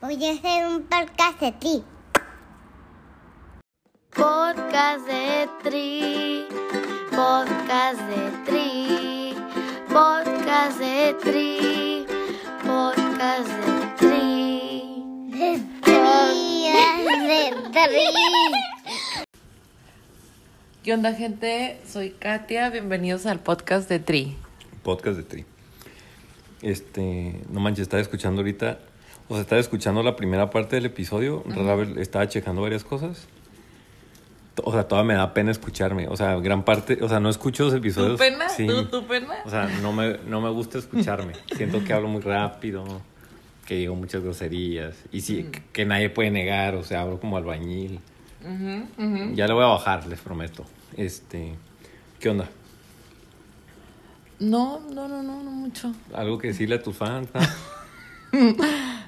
Voy a hacer un podcast de ti. Podcast de Tri, podcast de Tri, podcast de Tri, podcast de Tri. De tri, de tri. ¿Qué onda, gente? Soy Katia. Bienvenidos al podcast de Tri. podcast de Tri. Este, no manches, estaba escuchando ahorita, o sea, estaba escuchando la primera parte del episodio, rara vez estaba checando varias cosas. O sea, todavía me da pena escucharme, o sea, gran parte, o sea, no escucho los episodios. ¿Tu pena? Sí. ¿Tu, tu pena? O sea, no me, no me gusta escucharme. Siento que hablo muy rápido, que digo muchas groserías. Y sí, que, que nadie puede negar, o sea, hablo como albañil. Ujú, ujú. Ya le voy a bajar, les prometo. Este, ¿qué onda? No, no, no, no, no mucho. ¿Algo que decirle a tus fans?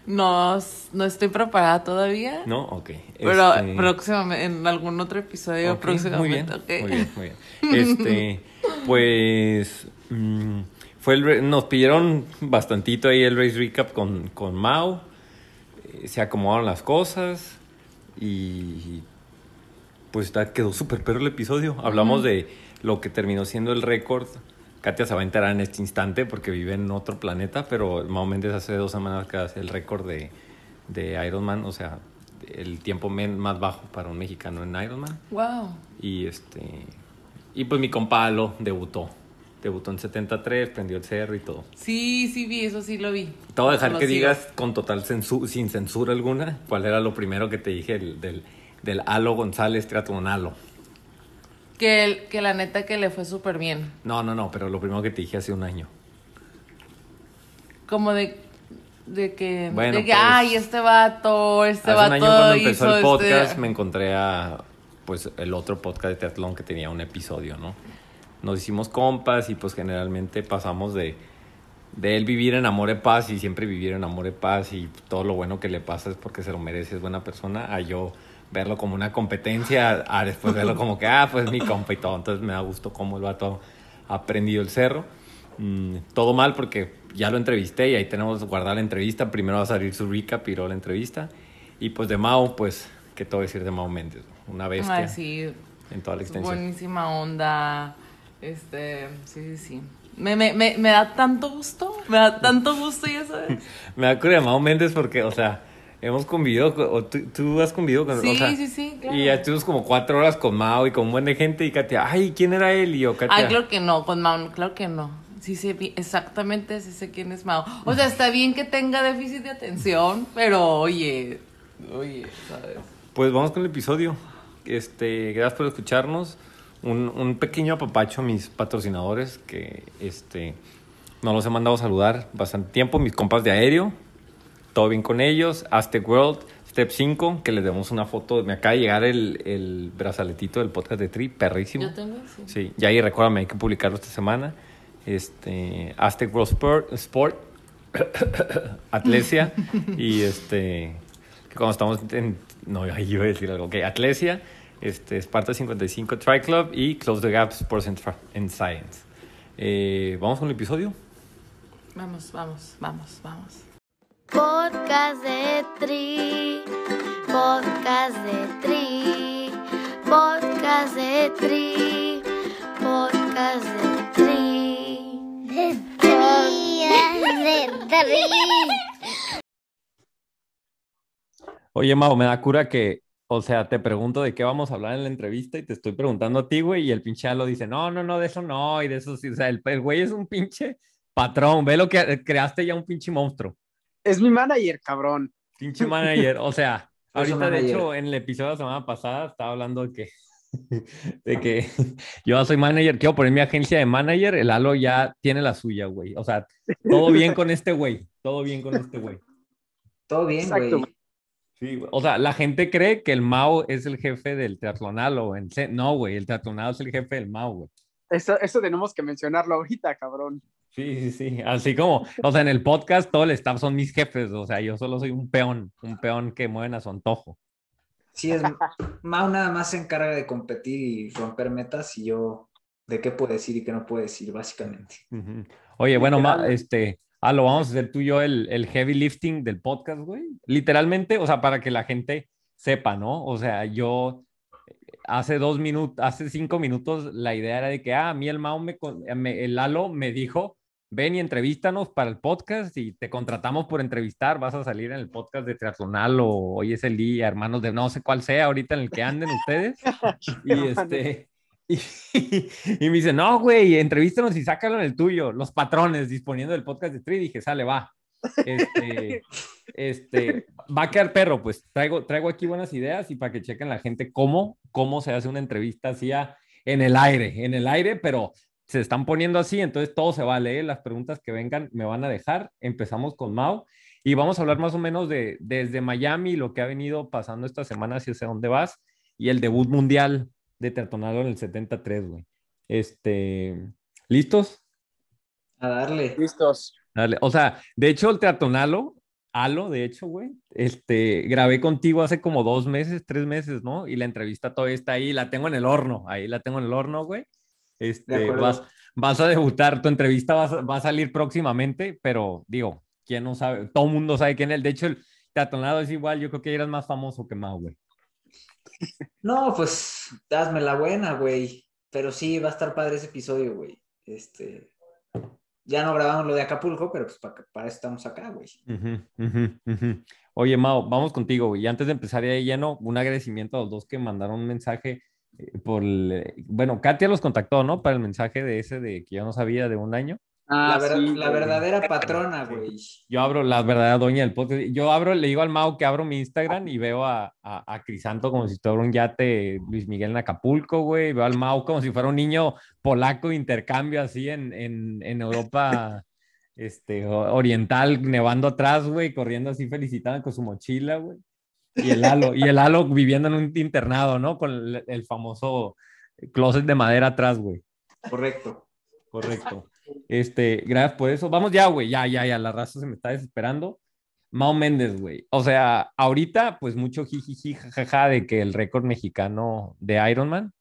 No, no estoy preparada todavía. ¿No? Ok. Pero Este- próximamente, en algún otro episodio próximamente. Muy bien, ok. muy bien, muy bien. Este, pues, mm, fue el, nos pidieron bastantito ahí el race recap con, con Mao. Eh, se acomodaron las cosas y pues quedó súper perro el episodio. Hablamos de lo que terminó siendo el récord. Katia se va a enterar en este instante porque vive en otro planeta, pero Mao Méndez hace dos semanas que hace el récord de, de Ironman, o sea, el tiempo men- más bajo para un mexicano en Ironman. Wow. Y este y pues mi compa Alo debutó. Debutó en 73, prendió el cerro y todo. Sí, sí vi, eso sí lo vi. Te voy a dejar Lo que sigo. digas con total censu- sin censura alguna cuál era lo primero que te dije el- del, del Alo González Triatlonalo. Que, el- que la neta que le fue súper bien. No, no, no, pero lo primero que te dije hace un año. Como de, de que, Bueno, de que pues, ay, este vato, este hace un vato año cuando empezó hizo el podcast este... me encontré a pues el otro podcast de triatlón que tenía un episodio, ¿no? Nos hicimos compas y pues generalmente pasamos de, de él vivir en amor y paz y siempre vivir en amor y paz y todo lo bueno que le pasa es porque se lo merece, es buena persona, a yo verlo como una competencia, a después verlo como que, ah, pues mi compa y todo. Entonces me da gusto cómo el vato ha aprendido el cerro. Mm, todo mal porque ya lo entrevisté y ahí tenemos guardar la entrevista. Primero va a salir su recap y luego la entrevista. Y pues de Mao, pues, ¿qué te voy a decir de Mao Méndez? Una bestia Ay, sí, en toda la extensión. buenísima onda. Este, sí, sí, sí. Me, me, me, me da tanto gusto, me da tanto gusto, ya sabes. Me da de Mao Méndez porque, o sea, hemos convivido, con- o tú, tú has convivido con Sí, o sea, sí, sí, claro. Y ya estuvimos como cuatro horas con Mao y con un buen de gente y Katia, ay, ¿quién era él? Y yo, Katia, Ay, claro que no, con Mao, claro que no. Sí sé exactamente, sí sé quién es Mao. O sea, está bien que tenga déficit de atención, pero oye, oye, ¿sabes? Pues vamos con el episodio. Este, gracias por escucharnos. Un, un pequeño apapacho a mis patrocinadores que este, no los he mandado a saludar bastante tiempo. Mis compas de aéreo, todo bien con ellos. Aztec World, Step 5, que les demos una foto. Me acaba de llegar el, el brazaletito del podcast de Tri, perrísimo. Yo tengo, sí. Sí, ya ahí recuérdame, hay que publicarlo esta semana. Este, Aztec World Sport, Sport Atlesia y este, que cuando estamos en, no, ahí iba a decir algo, ok, Atlesia, este, Sparta 55 Tri Club y Close the Gap Sports and Science. Eh, Vamos con el episodio. Vamos, vamos, vamos, vamos. Podcast de Tri, podcast de Tri, podcast de Tri, podcast de Tri. De tri, de tri. Oye, Mau, me da cura que, o sea, te pregunto de qué vamos a hablar en la entrevista y te estoy preguntando a ti, güey, y el pinche lo dice, no, no, no, de eso no, y de eso sí, o sea, el, el güey es un pinche patrón, ve lo que creaste ya un pinche monstruo. Es mi manager, cabrón. Pinche manager, o sea, ahorita de hecho en el episodio de la semana pasada estaba hablando de que, de que yo soy manager, quiero poner mi agencia de manager, el Alo ya tiene la suya, güey. O sea, todo bien con este güey, todo bien con este güey. Todo bien, güey. Sí, güey. o sea, la gente cree que el Mao es el jefe del triatlonalo. En se- No, güey, el triatlonalo es el jefe del Mao, güey. Eso, eso tenemos que mencionarlo ahorita, cabrón. Sí, sí, sí. Así como, o sea, en el podcast todo el staff son mis jefes, o sea, yo solo soy un peón, un peón que mueven a su antojo. Sí, es. Mau nada más se encarga de competir y romper metas y yo de qué puede decir y qué no puede decir, básicamente. Oye, bueno, Ma- este, Ah, lo vamos a hacer tú y yo el, el heavy lifting del podcast, güey. Literalmente, o sea, para que la gente sepa, ¿no? O sea, yo hace dos minutos, hace cinco minutos, la idea era de que, ah, a mí el Mao, me- el Lalo me dijo, ven y entrevístanos para el podcast y te contratamos por entrevistar, vas a salir en el podcast de Triatlonal o hoy es el día, hermanos de no sé cuál sea ahorita en el que anden ustedes. y este... Y, y me dice, no, güey, entrevístanos y sácalo en el tuyo, los patrones disponiendo del podcast de Tri. Dije, sale, va. Este, este, va a quedar perro, pues traigo, traigo aquí buenas ideas y para que chequen la gente cómo, cómo se hace una entrevista así a- en el aire, en el aire, pero se están poniendo así, entonces todo se vale, ¿eh? las preguntas que vengan me van a dejar. Empezamos con Mau y vamos a hablar más o menos de desde Miami, lo que ha venido pasando esta semana, hacia dónde vas, y el debut mundial de Tertonado en el 73, güey. Este, ¿listos? A darle. Listos. Dale. O sea, de hecho, el Teatonalo, Alo, de hecho, güey, este, grabé contigo hace como dos meses, tres meses, ¿no? Y la entrevista todavía está ahí, la tengo en el horno, ahí la tengo en el horno, güey. Este, vas, vas a debutar, tu entrevista va, a- va a salir próximamente, pero digo, ¿quién no sabe? Todo el mundo sabe quién es. De hecho, el Teatonado es igual, yo creo que eres más famoso que Mau, güey. No, pues hazme la buena, güey. Pero sí, va a estar padre ese episodio, güey. Este. Ya no grabamos lo de Acapulco, pero pues para, para eso estamos acá, güey. Oye, Mao, vamos contigo, güey. Y antes de empezar ya de lleno, un agradecimiento a los dos que mandaron un mensaje por el- eh, Bueno, Katia los contactó, ¿no? Para el mensaje de ese de que yo no sabía de un año. Ah, la, ver- sí, la verdadera patrona, güey. Yo abro la verdadera doña del podcast. Yo abro, le digo al Mao que abro mi Instagram y veo a, a, a Crisanto como si fuera un yate Luis Miguel en Acapulco, güey. Veo al Mao como si fuera un niño polaco de intercambio así en, en, en Europa este, oriental, nevando atrás, güey, corriendo así felicitando con su mochila, güey. Y el Lalo, y el Lalo viviendo en un internado, ¿no? Con el, el famoso closet de madera atrás, güey. Correcto. Correcto. Este, gracias por eso. Vamos ya, güey. Ya, ya, ya. La raza se me está desesperando. Mao Méndez, güey. O sea, ahorita, pues mucho jijiji, jajaja de que el récord mexicano de Ironman.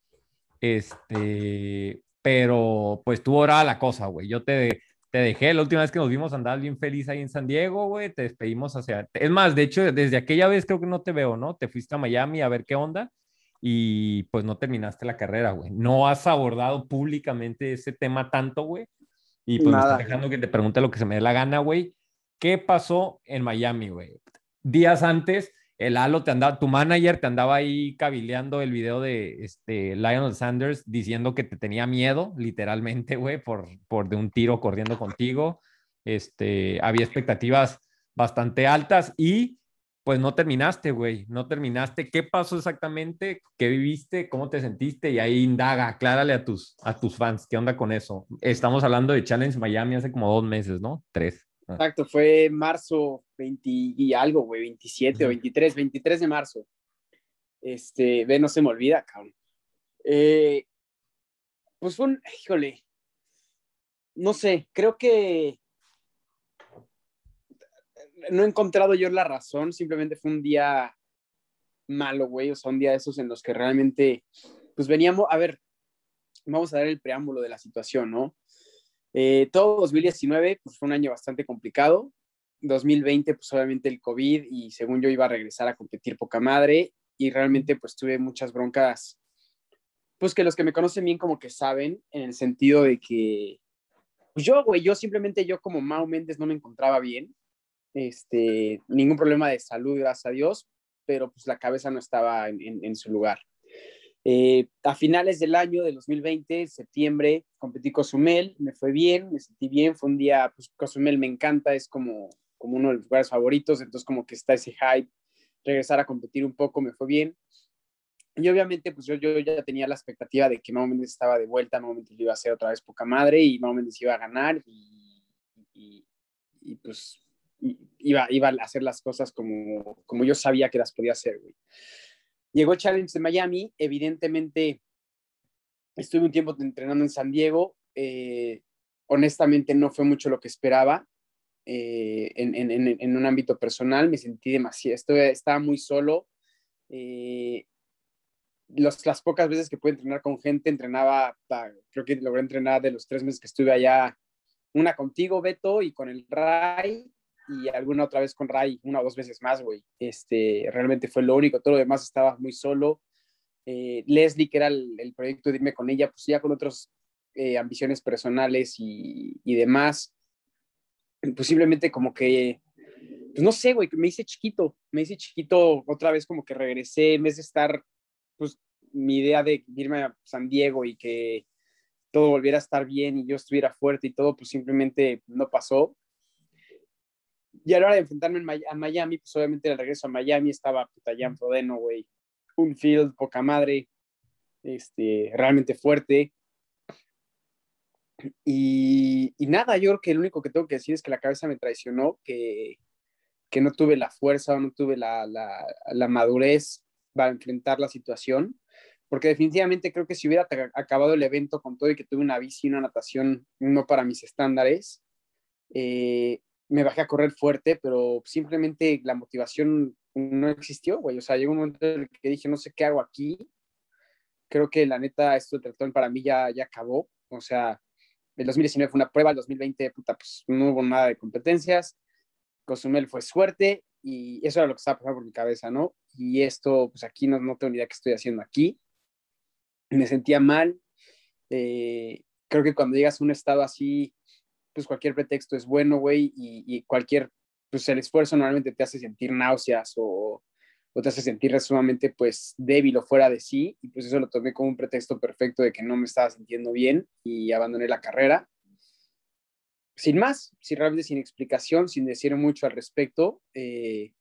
Este, pero pues tú ahora la cosa, güey. Yo te, te dejé la última vez que nos vimos andar bien feliz ahí en San Diego, güey. Te despedimos hacia. Es más, de hecho, desde aquella vez creo que no te veo, ¿no? Te fuiste a Miami a ver qué onda y pues no terminaste la carrera, güey. No has abordado públicamente ese tema tanto, güey. Y pues me Nada. estás dejando que te pregunte lo que se me dé la gana, güey. ¿Qué pasó en Miami, güey? Días antes, el Halo te andaba, tu manager te andaba ahí cabileando el video de este, Lionel Sanders diciendo que te tenía miedo, literalmente, güey, por, por de un tiro corriendo contigo. Este, había expectativas bastante altas y pues no terminaste, güey, no terminaste. ¿Qué pasó exactamente? ¿Qué viviste? ¿Cómo te sentiste? Y ahí indaga, aclárale a tus, a tus fans, ¿qué onda con eso? Estamos hablando de Challenge Miami hace como dos meses, ¿no? Tres. Ah. Exacto, fue marzo 20 y algo, güey, 27 o Ujú. 23, 23 de marzo. Este, ve, no se me olvida, cabrón. Eh, pues fue un, híjole, no sé, creo que no he encontrado yo la razón, simplemente fue un día malo, güey, o sea, un día de esos en los que realmente, pues veníamos, a ver, vamos a dar el preámbulo de la situación, ¿no? Eh, todo 2019 pues, fue un año bastante complicado. 2020, pues obviamente el COVID y según yo iba a regresar a competir poca madre y realmente pues tuve muchas broncas, pues que los que me conocen bien como que saben, en el sentido de que pues yo, güey, yo simplemente yo como Mao Méndez no me encontraba bien, este, ningún problema de salud, gracias a Dios, pero pues la cabeza no estaba en su lugar. Eh, a finales del año de 2020, septiembre, competí Cozumel, me fue bien, me sentí bien, fue un día, pues Cozumel me encanta, es como, como uno de los lugares favoritos, entonces como que está ese hype, regresar a competir un poco, me fue bien. Y obviamente, pues yo, yo ya tenía la expectativa de que Mau Méndez estaba de vuelta, Mau Méndez iba a hacer otra vez poca madre y Mau Méndez iba a ganar y, y, y, pues iba, iba a hacer las cosas como, como yo sabía que las podía hacer, güey. Llegó Challenge de Miami, evidentemente estuve un tiempo entrenando en San Diego, eh, honestamente no fue mucho lo que esperaba eh, en, en, un ámbito personal, me sentí demasiado, estaba muy solo. Eh, los, las pocas veces que pude entrenar con gente, entrenaba, creo que logré entrenar de los tres meses que estuve allá, Una contigo, Beto, y con el Ray, y alguna otra vez con Ray, una o dos veces más, güey. Este, realmente fue lo único, todo lo demás estaba muy solo. Eh, Leslie, que era el, proyecto de irme con ella, pues ya con otras eh, ambiciones personales y, y demás, posiblemente como que pues no sé, güey, me hice chiquito, me hice chiquito otra vez como que regresé, en vez de estar, pues mi idea de irme a San Diego y que todo volviera a estar bien y yo estuviera fuerte y todo, pues simplemente no pasó. Y a la hora de enfrentarme a Miami, pues obviamente el regreso a Miami estaba puta Jan Frodeno, güey, un field poca madre, este, realmente fuerte. Y, y, nada, yo creo que lo único que tengo que decir es que la cabeza me traicionó, que, que no tuve la fuerza o no tuve la, la, la, madurez para enfrentar la situación, porque definitivamente creo que si hubiera acabado el evento con todo y que tuve una bici y una natación no para mis estándares, eh, me bajé a correr fuerte, pero simplemente la motivación no existió, güey. O sea, llegó un momento en el que dije, no sé qué hago aquí. Creo que la neta, esto de tratón para mí ya, ya acabó. O sea, el 2019 fue una prueba, el 2020, puta, pues no hubo nada de competencias. Cozumel fue suerte y eso era lo que estaba pasando por mi cabeza, ¿no? Y esto, pues aquí no, no tengo ni idea qué estoy haciendo aquí. Me sentía mal. Eh, creo que cuando llegas a un estado así, pues cualquier pretexto es bueno, güey, y, y, cualquier, pues el esfuerzo normalmente te hace sentir náuseas o, o te hace sentir sumamente, pues, débil o fuera de sí, y pues eso lo tomé como un pretexto perfecto de que no me estaba sintiendo bien y abandoné la carrera sin más, sin realmente sin explicación, sin decir mucho al respecto. Eh,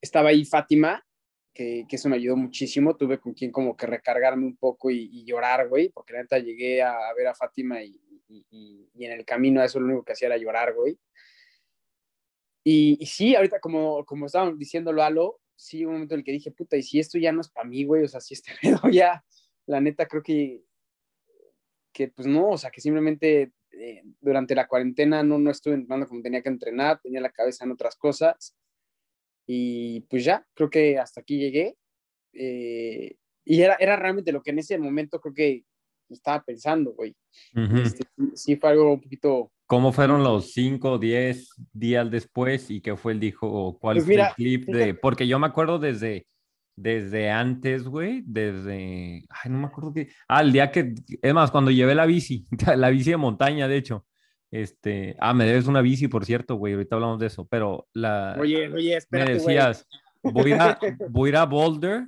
estaba ahí Fátima, que, que, eso me ayudó muchísimo. Tuve con quien como que recargarme un poco y, y llorar, güey, porque la neta llegué a, ver a Fátima y, y, y, en el camino a eso lo único que hacía era llorar, güey. Y, sí, ahorita como, como estaban diciéndolo Alo, sí, un momento en el que dije, puta, y si esto ya no es para mí, güey, o sea, si este pedo ya, la neta creo que, que pues no, o sea, que simplemente eh, durante la cuarentena no, no estuve entrenando como tenía que entrenar, tenía la cabeza en otras cosas y pues ya, creo que hasta aquí llegué eh, y era, era realmente lo que en ese momento creo que estaba pensando, güey. Uh -huh. este, sí fue algo un poquito... ¿Cómo fueron los 5 o 10 días después y qué fue el dijo, cuál pues fue el clip de... Porque yo me acuerdo desde desde antes, güey, desde, ay, no me acuerdo qué, ah, el día que, es más, cuando llevé la bici, la bici de montaña, de hecho, este, ah, me debes una bici, por cierto, güey, ahorita hablamos de eso, pero la, oye, oye, espérate, me decías, voy a, voy a ir a Boulder,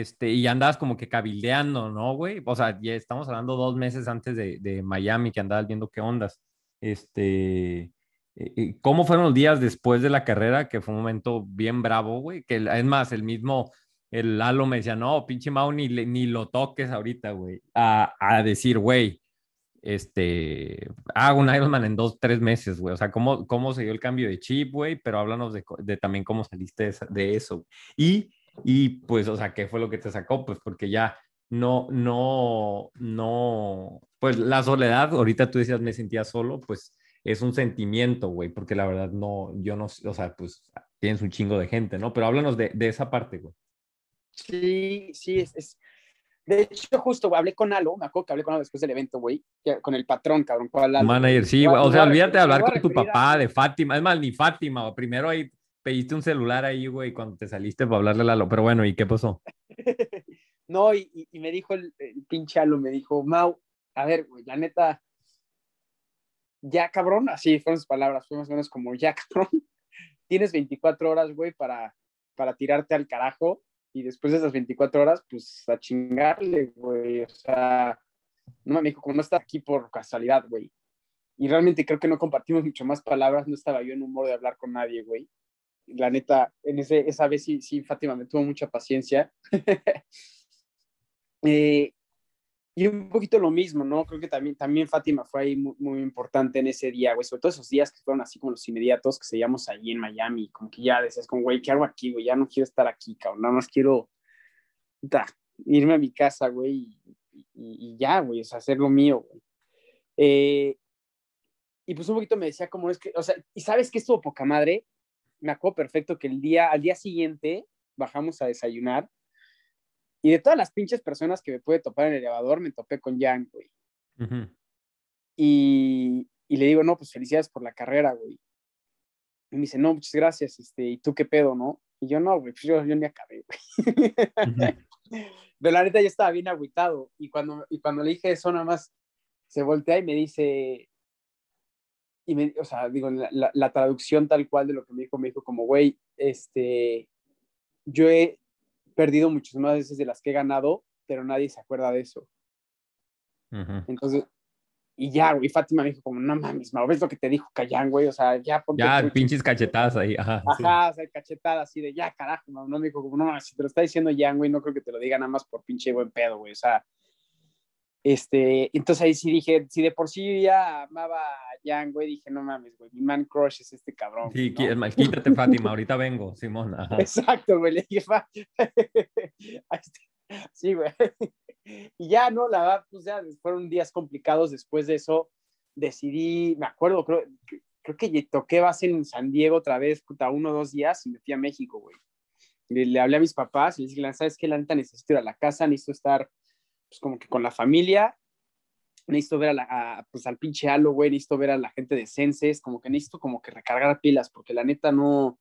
este, y andabas como que cabildeando, ¿no, güey? O sea, ya estamos hablando dos meses antes de, Miami, que andabas viendo qué ondas, este, ¿Cómo fueron los días después de la carrera? Que fue un momento bien bravo, güey. Que es más, el mismo, el Lalo me decía, no, pinche Mau, ni, ni lo toques ahorita, güey. A, decir, güey, este, hago un Ironman en dos, tres meses, güey. O sea, ¿cómo, cómo se dio el cambio de chip, güey? Pero háblanos de, también cómo saliste de eso. Y, y, pues, o sea, ¿qué fue lo que te sacó? Pues porque ya no, no, no, pues la soledad, ahorita tú decías, me sentía solo, pues es un sentimiento, güey, porque la verdad no, yo no, o sea, pues tienes un chingo de gente, ¿no? Pero háblanos de, de esa parte, güey. Sí, sí, es, es, De hecho, justo güey, hablé con Alo, me acuerdo que hablé con Alo después del evento, güey, con el patrón, cabrón. Con Alo, Manager, sí, güey. O sea, olvídate de hablar con tu papá, de Fátima. Es más, ni Fátima, primero ahí pediste un celular ahí, güey, cuando te saliste para hablarle a Lalo. Pero bueno, ¿y qué pasó? no, y, y, me dijo el, pinche Alo, me dijo, Mau, a ver, güey, la neta, ya cabrón, así fueron sus palabras, fue más o menos como, ya cabrón, tienes 24 horas, güey, para, para tirarte al carajo y después de esas 24 horas, pues a chingarle, güey, o sea, no me dijo, como no está aquí por casualidad, güey. Y realmente creo que no compartimos mucho más palabras, no estaba yo en humor de hablar con nadie, güey. La neta, en ese, esa vez sí, sí, Fátima me tuvo mucha paciencia. eh, y un poquito lo mismo, ¿no? Creo que también, también Fátima fue ahí muy, importante en ese día, güey, sobre todo esos días que fueron así como los inmediatos que seguíamos ahí en Miami, como que ya decías, como, güey, ¿qué hago aquí, güey? Ya no quiero estar aquí, cabrón, nada más quiero da, irme a mi casa, güey, y, ya, güey, o hacer lo mío, güey. Eh, y pues un poquito me decía, como es que, o sea, ¿y sabes qué estuvo poca madre? Me acuerdo perfecto que el día, al día siguiente bajamos a desayunar y de todas las pinches personas que me pude topar en el elevador, me topé con Jan, güey. Uh -huh. Y, y le digo, no, pues felicidades por la carrera, güey. Y me dice, no, muchas gracias, este, ¿y tú qué pedo, no? Y yo, no, güey, pues yo, yo ni acabé, güey. Pero la neta ya estaba bien agüitado. Y cuando, y cuando le dije eso, nada más se voltea y me dice, y me, o sea, digo, la, la, la traducción tal cual de lo que me dijo, me dijo como, güey, este, yo he perdido muchas más veces de las que he ganado, pero nadie se acuerda de eso. Ujú. Entonces, y ya, güey, Fátima me dijo como, no mames, Mau, ¿ves lo que te dijo Cayán, güey? O sea, ya ponte Ya, trucha". pinches cachetadas ahí. Ajá. sí. Ajá, o sea, cachetada así de, ya, carajo, Mau, no me dijo como, no mames, si te lo está diciendo Jan, güey, no creo que te lo diga nada más por pinche buen pedo, güey, o sea, este, entonces ahí sí dije, si de por sí ya amaba a Jan, güey, dije, no mames, güey, mi man crush es este cabrón. Sí, ¿no? quítate, Fátima, ahorita vengo, Simón. Ajá. Exacto, güey, le dije, sí, güey. Y ya, no, la verdad, pues ya fueron días complicados después de eso. Decidí, me acuerdo, creo, creo que toqué base en San Diego otra vez, puta, uno o dos días y me fui a México, güey. Le, le hablé a mis papás y les dije, ¿sabes qué? La neta necesito ir a la casa, necesito estar, pues, como que con la familia. Necesito ver a la, a, pues, al pinche Halo, güey, necesito ver a la gente de Senses, como que necesito como que recargar pilas, porque la neta no, o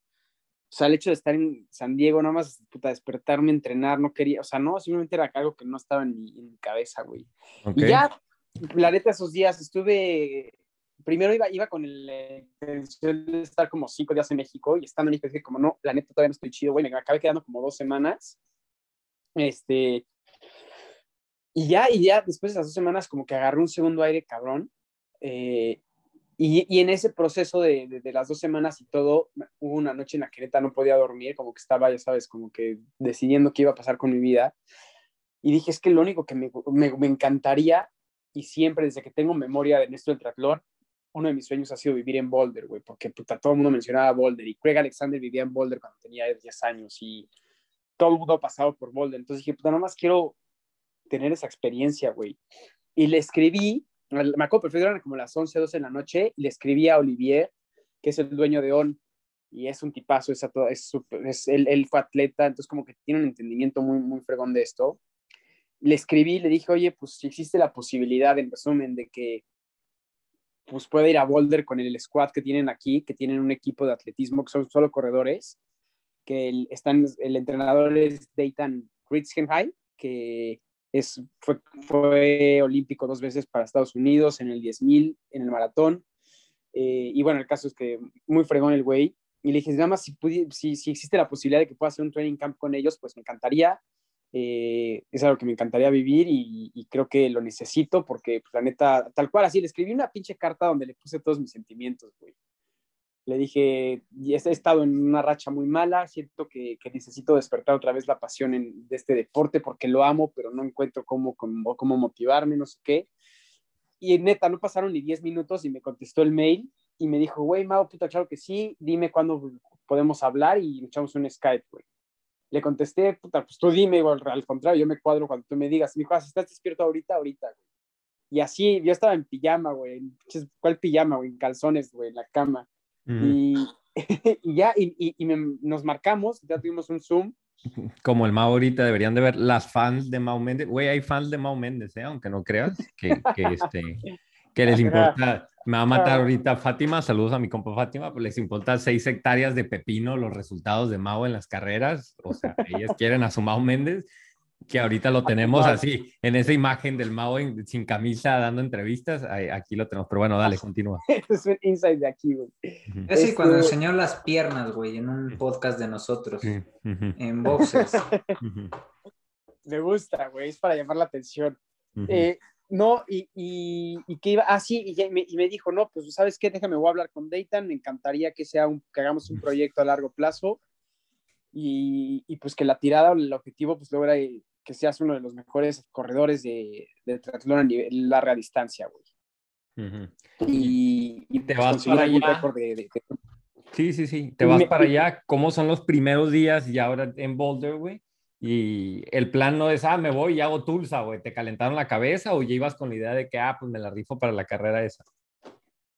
sea, el hecho de estar en San Diego, nada más, puta, despertarme, entrenar, no quería, o sea, no, simplemente era algo que no estaba en mi, en mi cabeza, güey. Ok. Y ya, la neta, esos días estuve, primero iba, iba con el, la intención de estar como cinco días en México y estando en México dije como, no, la neta todavía no estoy chido, güey, me acabé quedando como dos semanas. Este, y ya, y ya después de esas dos semanas como que agarré un segundo aire cabrón. eh, y, y en ese proceso de, de, las dos semanas y todo, hubo una noche en la que no podía dormir, como que estaba, ya sabes, como que decidiendo qué iba a pasar con mi vida. Y dije, es que lo único que me, me, me encantaría, y siempre desde que tengo memoria de esto del triatlón, uno de mis sueños ha sido vivir en Boulder, güey, porque puta, todo el mundo mencionaba Boulder, y Craig Alexander vivía en Boulder cuando tenía 10 años, y todo el mundo ha pasado por Boulder. Entonces dije, puta, nada más quiero tener esa experiencia, güey. Y le escribí, me acuerdo perfecto, eran como las 11, 12 de la noche, y le escribí a Olivier, que es el dueño de ON, y es un tipazo, es, es, super, es él, él, fue atleta, entonces como que tiene un entendimiento muy, muy fregón de esto. Le escribí, le dije, oye, pues si existe la posibilidad, en resumen, de que pues pueda ir a Boulder con el squad que tienen aquí, que tienen un equipo de atletismo que son solo corredores, que el, están, el entrenador es Dayton Ritzenhai, que es, fue, olímpico dos veces para Estados Unidos, en el 10.000, en el maratón. Eh, y bueno, el caso es que muy fregón el güey. Y le dije, nada más si, existe la posibilidad de que pueda hacer un training camp con ellos, pues me encantaría. Eh, es algo que me encantaría vivir y, y creo que lo necesito porque, pues, la neta, tal cual, así, le escribí una pinche carta donde le puse todos mis sentimientos, güey. Le dije, he estado en una racha muy mala, siento que, que necesito despertar otra vez la pasión en, de este deporte porque lo amo, pero no encuentro cómo, cómo, cómo motivarme, no sé qué. Y neta, no pasaron ni 10 minutos y me contestó el mail y me dijo, güey, Mau, puta, claro que sí, dime cuándo podemos hablar y echamos un Skype, güey. Le contesté, puta, pues tú dime, igual, al contrario, yo me cuadro cuando tú me digas. Me dijo, ah, si estás despierto ahorita, ahorita, güey. Y así, yo estaba en pijama, güey. ¿Cuál pijama, güey? En calzones, güey, en la cama. -huh. y, y, ya, y, y, y me, nos marcamos, ya tuvimos un Zoom. Como el Mao ahorita deberían de ver las fans de Mao Méndez. Güey, hay fans de Mao Méndez, ¿eh? aunque no creas que, que, este, que les importa. Me va a matar ahorita Fátima. Saludos a mi compa Fátima. Pues les importa seis hectáreas de pepino los resultados de Mao en las carreras. O sea, ellas quieren a su Mao Méndez, que ahorita lo tenemos así, en esa imagen del Mao en, sin camisa dando entrevistas. Aquí lo tenemos. Pero bueno, dale, continúa. es un insight de aquí, güey. Es este... cuando enseñó las piernas, güey, en un podcast de nosotros, uh -huh. en boxes. Me gusta, güey, es para llamar la atención. Eh, no, y, y, y, que iba, ah, sí, y me, y me, dijo, no, pues, ¿sabes qué? Déjame, voy a hablar con Dayton, me encantaría que, sea un, que hagamos un proyecto a largo plazo y, y pues que la tirada o el objetivo, pues, logra que seas uno de los mejores corredores de, de triatlón a nivel larga distancia, güey. Uh -huh. Y, y, te vas para allá. De, de, de... Sí, sí, sí, te vas me, para allá. ¿Cómo son los primeros días y ahora en Boulder, güey? Y el plan no es, ah, me voy y hago Tulsa, güey. ¿Te calentaron la cabeza o ya ibas con la idea de que, ah, pues me la rifo para la carrera esa?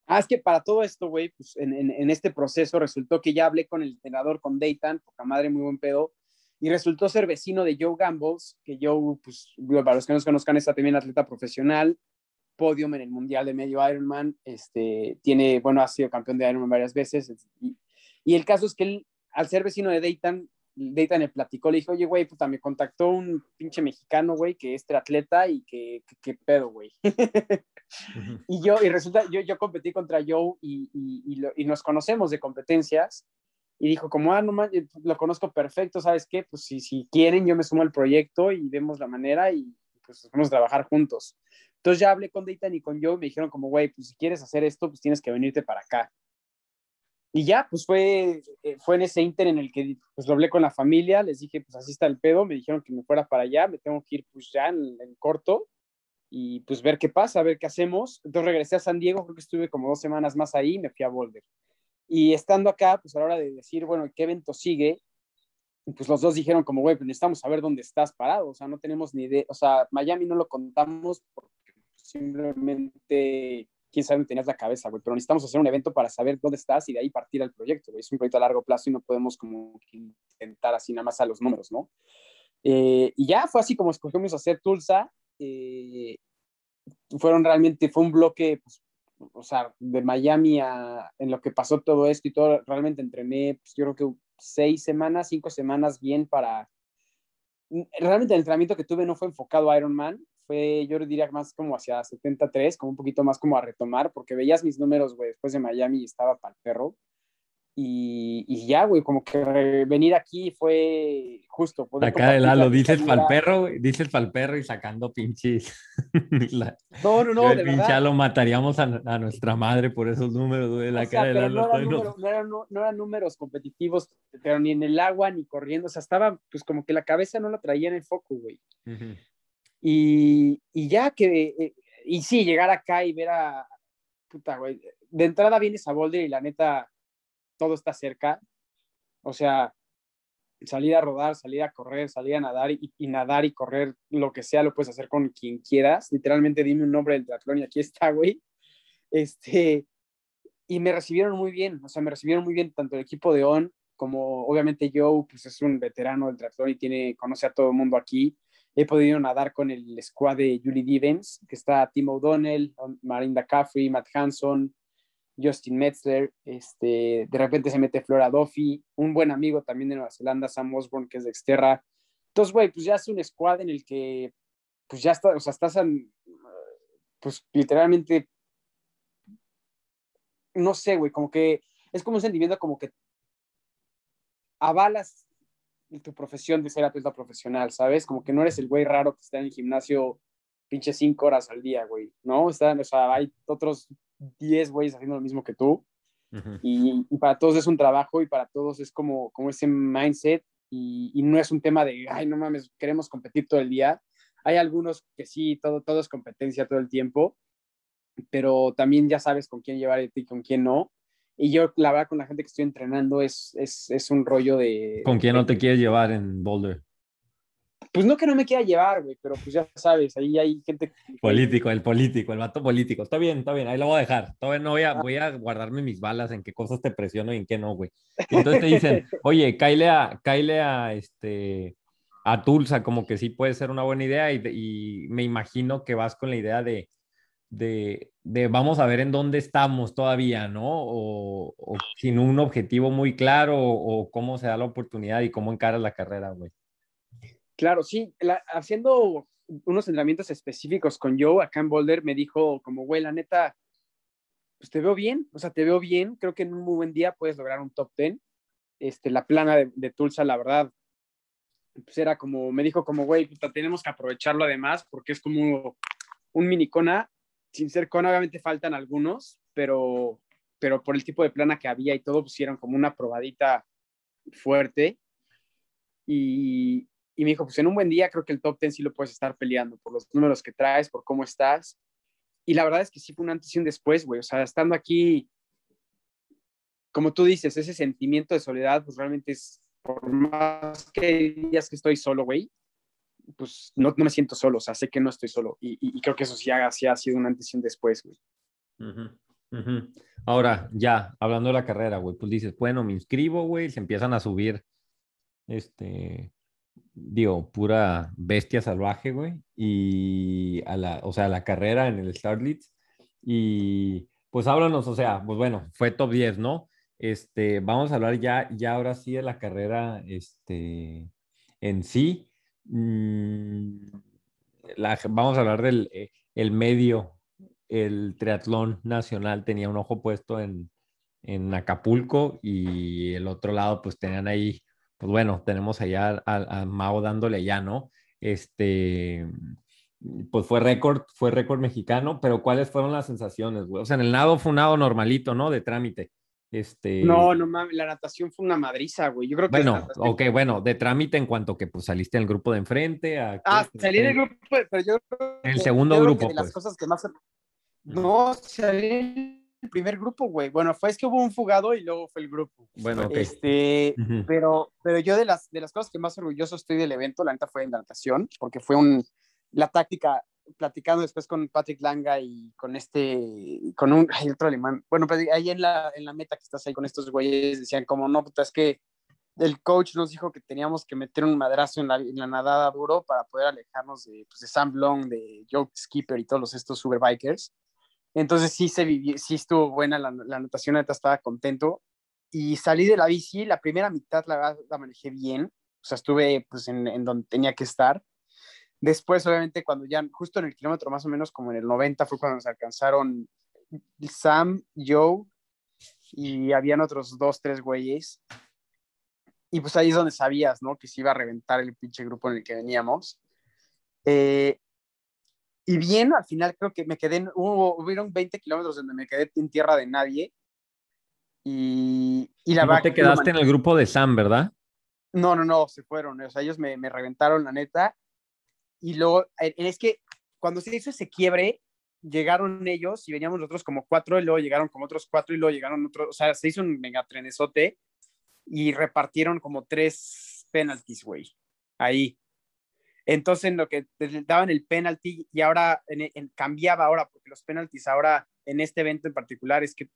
Ah, es que para todo esto, güey, pues en, en, en, este proceso resultó que ya hablé con el entrenador, con Dayton, poca madre, muy buen pedo, y resultó ser vecino de Joe Gambles, que Joe, pues, para los que no nos conozcan, está también atleta profesional, podium en el Mundial de Medio Ironman, este, tiene, bueno, ha sido campeón de Ironman varias veces, y, y el caso es que él, al ser vecino de Dayton, Dayton le platicó, le dijo, oye, güey, puta, me contactó un pinche mexicano, güey, que es triatleta y que, que pedo, güey. y yo, y resulta, yo, yo competí contra Joe y, y, y, lo- y nos conocemos de competencias. Y dijo, como, ah, no manches, lo conozco perfecto, ¿sabes qué? Pues si, si quieren, yo me sumo al proyecto y vemos la manera y pues vamos a trabajar juntos. Entonces ya hablé con Dayton y con Joe y me dijeron como, güey, pues si quieres hacer esto, pues tienes que venirte para acá. Y ya, pues fue, eh, fue en ese inter en el que pues lo hablé con la familia, les dije, pues así está el pedo, me dijeron que me fuera para allá, me tengo que ir pues ya en, en corto y pues ver qué pasa, ver qué hacemos. Entonces regresé a San Diego, creo que estuve como dos semanas más ahí y me fui a Boulder. Y estando acá, pues a la hora de decir, bueno, ¿qué evento sigue? Pues los dos dijeron como, güey, pues necesitamos saber dónde estás parado, o sea, no tenemos ni idea, o sea, Miami no lo contamos porque simplemente quién sabe tenías la cabeza, güey, pero necesitamos hacer un evento para saber dónde estás y de ahí partir al proyecto, güey. Es un proyecto a largo plazo y no podemos como intentar así nada más a los números, ¿no? Eh, y ya fue así como escogimos hacer Tulsa. eh, fueron realmente, fue un bloque, pues, o sea, de Miami a, en lo que pasó todo esto y todo, realmente entrené, pues, yo creo que seis semanas, cinco semanas bien para... Realmente el entrenamiento que tuve no fue enfocado a Ironman, fue, yo diría más como hacia 73, como un poquito más como a retomar, porque veías mis números, güey, después de Miami estaba para el perro. Y, y ya, güey, como que venir aquí fue justo. Acá de compartir Lalo, la dices pa'l perro, güey, dices pa'l perro y sacando pinches. La- No, no, no, de el pinche verdad. lo mataríamos a, a nuestra madre por esos números, güey. La O sea, cara de pero Lalo no, eran número- no eran, no- no eran números competitivos, pero ni en el agua ni corriendo. O sea, estaba pues como que la cabeza no la traía en el foco, güey. Ujú. Y, y ya que, eh, y sí, llegar acá y ver a, puta, güey, de entrada vienes a Boulder y la neta, todo está cerca. O sea, salir a rodar, salir a correr, salir a nadar y, nadar y correr, lo que sea, lo puedes hacer con quien quieras. Literalmente dime un nombre del triatlón y aquí está, güey. Este, y me recibieron muy bien, o sea, me recibieron muy bien tanto el equipo de ON como obviamente Joe, pues es un veterano del triatlón y tiene, conoce a todo el mundo aquí. He podido nadar con el squad de Julie Divens, que está Tim O'Donnell, Marinda Caffrey, Matt Hanson, Justin Metzler, este, de repente se mete Flora Duffy, un buen amigo también de Nueva Zelanda, Sam Osborne, que es de Exterra. Entonces, güey, pues ya es un squad en el que, pues ya está, o sea, estás, en, pues literalmente, no sé, güey, como que es como un sentimiento como que avalas tu profesión de ser atleta profesional, ¿sabes? Como que no eres el güey raro que está en el gimnasio pinche cinco horas al día, güey, ¿no? Están, o sea, hay otros 10 güeyes haciendo lo mismo que tú y para todos es un trabajo y para todos es como, como ese mindset y, y no es un tema de, ay, no mames, queremos competir todo el día. Hay algunos que sí, todo, todo es competencia todo el tiempo, pero también ya sabes con quién llevar y con quién no. Y yo, la verdad, con la gente que estoy entrenando es, es, es un rollo de... ¿Con quién no te quieres llevar en Boulder? Pues no que no me quiera llevar, güey, pero pues ya sabes, ahí hay gente... Político, el político, el vato político. Está bien, está bien, ahí lo voy a dejar. Todavía no voy a, voy a guardarme mis balas en qué cosas te presiono y en qué no, güey. Y entonces te dicen, oye, cáile a, cáile a, este, a Tulsa, como que sí puede ser una buena idea y, y me imagino que vas con la idea de, de, de vamos a ver en dónde estamos todavía, ¿no? O, o sin un objetivo muy claro o, o cómo se da la oportunidad y cómo encaras la carrera, güey. Claro, sí, haciendo unos entrenamientos específicos con Joe acá en Boulder, me dijo como, güey, la neta, pues te veo bien, o sea, te veo bien, creo que en un muy buen día puedes lograr un top 10. Este, la plana de, Tulsa, la verdad, pues era como, me dijo como, güey, puta, tenemos que aprovecharlo además, porque es como un mini Kona, sin ser Kona, obviamente faltan algunos, pero, pero por el tipo de plana que había y todo, pusieron como una probadita fuerte. Y, y me dijo, pues en un buen día creo que el top 10 sí lo puedes estar peleando por los números que traes, por cómo estás. Y la verdad es que sí fue un antes y un después, güey. O sea, estando aquí, como tú dices, ese sentimiento de soledad, pues realmente es, por más que días que estoy solo, güey, pues no, no me siento solo. O sea, sé que no estoy solo. Y, y- y creo que eso sí ha, sí ha sido un antes y un después, güey. Ujú, ujú. Ahora, ya, hablando de la carrera, güey, pues dices, bueno, me inscribo, güey, se empiezan a subir, este, digo, pura bestia salvaje, güey. Y a la, o sea, la carrera en el Starlitz. Y pues háblanos, o sea, pues bueno, fue top 10, ¿no? Este, vamos a hablar ya, ya ahora sí de la carrera, este, en sí. Mm, la- vamos a hablar del eh, el medio, el triatlón nacional tenía un ojo puesto en, en Acapulco y el otro lado pues tenían ahí, pues bueno, tenemos allá a, a Mao dándole ya, ¿no? Este, pues fue récord, fue récord mexicano, pero ¿cuáles fueron las sensaciones, güey? O sea, en el nado fue un nado normalito, ¿no? De trámite. Este, No, no mames, la natación fue una madriza, güey. Yo creo que. Bueno, natación- ok, bueno, de trámite en cuanto que pues saliste en el grupo de enfrente. A, Ah, salí del grupo, pero yo. creo El que- segundo yo creo grupo, que de las pues. cosas que más. No, salí en el primer grupo, güey. Bueno, fue es que hubo un fugado y luego fue el grupo. Bueno, ok. Este, Ujú. pero, pero yo de las, de las cosas que más orgulloso estoy del evento, la neta fue en la natación, porque fue un, la táctica, platicando después con Patrick Langa y con este, con un, hay otro alemán, bueno, pues ahí en la, en la meta que estás ahí con estos güeyes, decían como, no, puta, es que el coach nos dijo que teníamos que meter un madrazo en la, en la nadada duro para poder alejarnos de, pues, de Sam Blong, de Joe Skipper y todos los, estos superbikers. Entonces sí se vivió, sí estuvo buena la, la natación, neta estaba contento. Y salí de la bici, la primera mitad la, la manejé bien, o sea, estuve pues en, en donde tenía que estar. Después, obviamente, cuando ya, justo en el kilómetro más o menos como en el 90 fue cuando nos alcanzaron Sam, Joe y habían otros dos, tres güeyes. Y pues ahí es donde sabías, ¿no? Que se iba a reventar el pinche grupo en el que veníamos. Eh, y bien, al final creo que me quedé, hubo, hubieron 20 kilómetros donde me quedé en tierra de nadie. Y, y la no te quedaste en el grupo de Sam, ¿verdad? no, no, no, se fueron. O sea, ellos me, me reventaron, la neta. Y luego, eh, es que cuando se hizo ese quiebre, llegaron ellos y veníamos nosotros como cuatro, y luego llegaron como otros cuatro, y luego llegaron otros. O sea, se hizo un megatrenesote y repartieron como tres penalties, güey. Ahí. Entonces, en lo que te daban el penalty y ahora en, cambiaba ahora, porque los penalties ahora en este evento en particular es que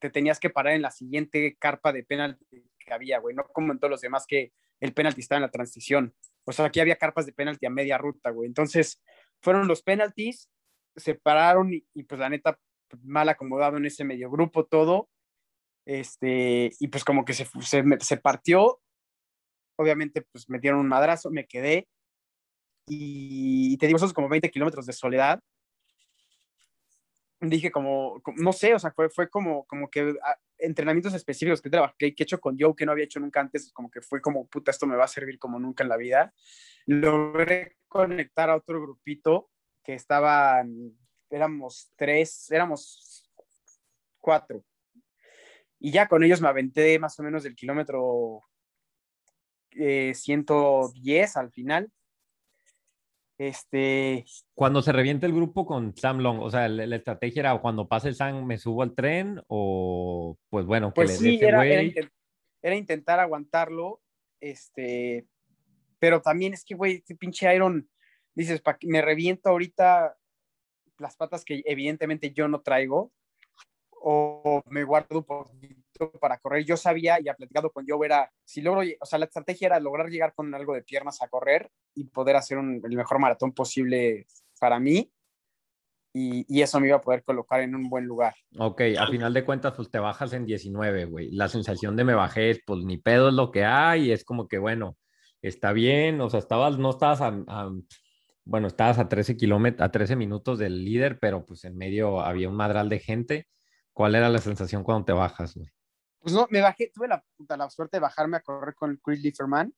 te tenías que parar en la siguiente carpa de penalti que había, güey, no como en todos los demás que el penalti estaba en la transición. O sea, aquí había carpas de penalti a media ruta, güey. Entonces, fueron los penaltis, se pararon y, y, pues la neta, mal acomodado en ese medio grupo todo. Este, y pues como que se, se, se partió. Obviamente, pues metieron un madrazo, me quedé. Y, te digo, esos como 20 kilómetros de soledad dije como, como, no sé, o sea, fue, fue como, como que a, entrenamientos específicos que trabajé, que he hecho con Joe, que no había hecho nunca antes, como que fue como, puta, esto me va a servir como nunca en la vida. Logré conectar a otro grupito que estaban, éramos tres, éramos cuatro. Y ya con ellos me aventé más o menos del kilómetro eh, 110 al final. Este. Cuando se revienta el grupo con Sam Long, o sea, la, la estrategia era cuando pase el Sam, me subo al tren, o pues bueno, que pues le sí, era, era, intent, era, intentar aguantarlo. Este. Pero también es que, güey, este pinche Iron, dices, pa, me reviento ahorita las patas que evidentemente yo no traigo, o me guardo un para correr. Yo sabía y ha platicado con Joe era, si logro, o sea, la estrategia era lograr llegar con algo de piernas a correr y poder hacer el mejor maratón posible para mí. Y, y, eso me iba a poder colocar en un buen lugar. Ok, a final de cuentas, pues te bajas en 19, güey. La sensación de me bajé es, pues ni pedo es lo que hay, es como que, bueno, está bien, o sea, estabas, no estabas a, a bueno, estabas a 13 kilómetros, a 13 minutos del líder, pero pues en medio había un madral de gente. ¿Cuál era la sensación cuando te bajas, güey? Pues no, me bajé, tuve la, la, suerte de bajarme a correr con Chris Lieferman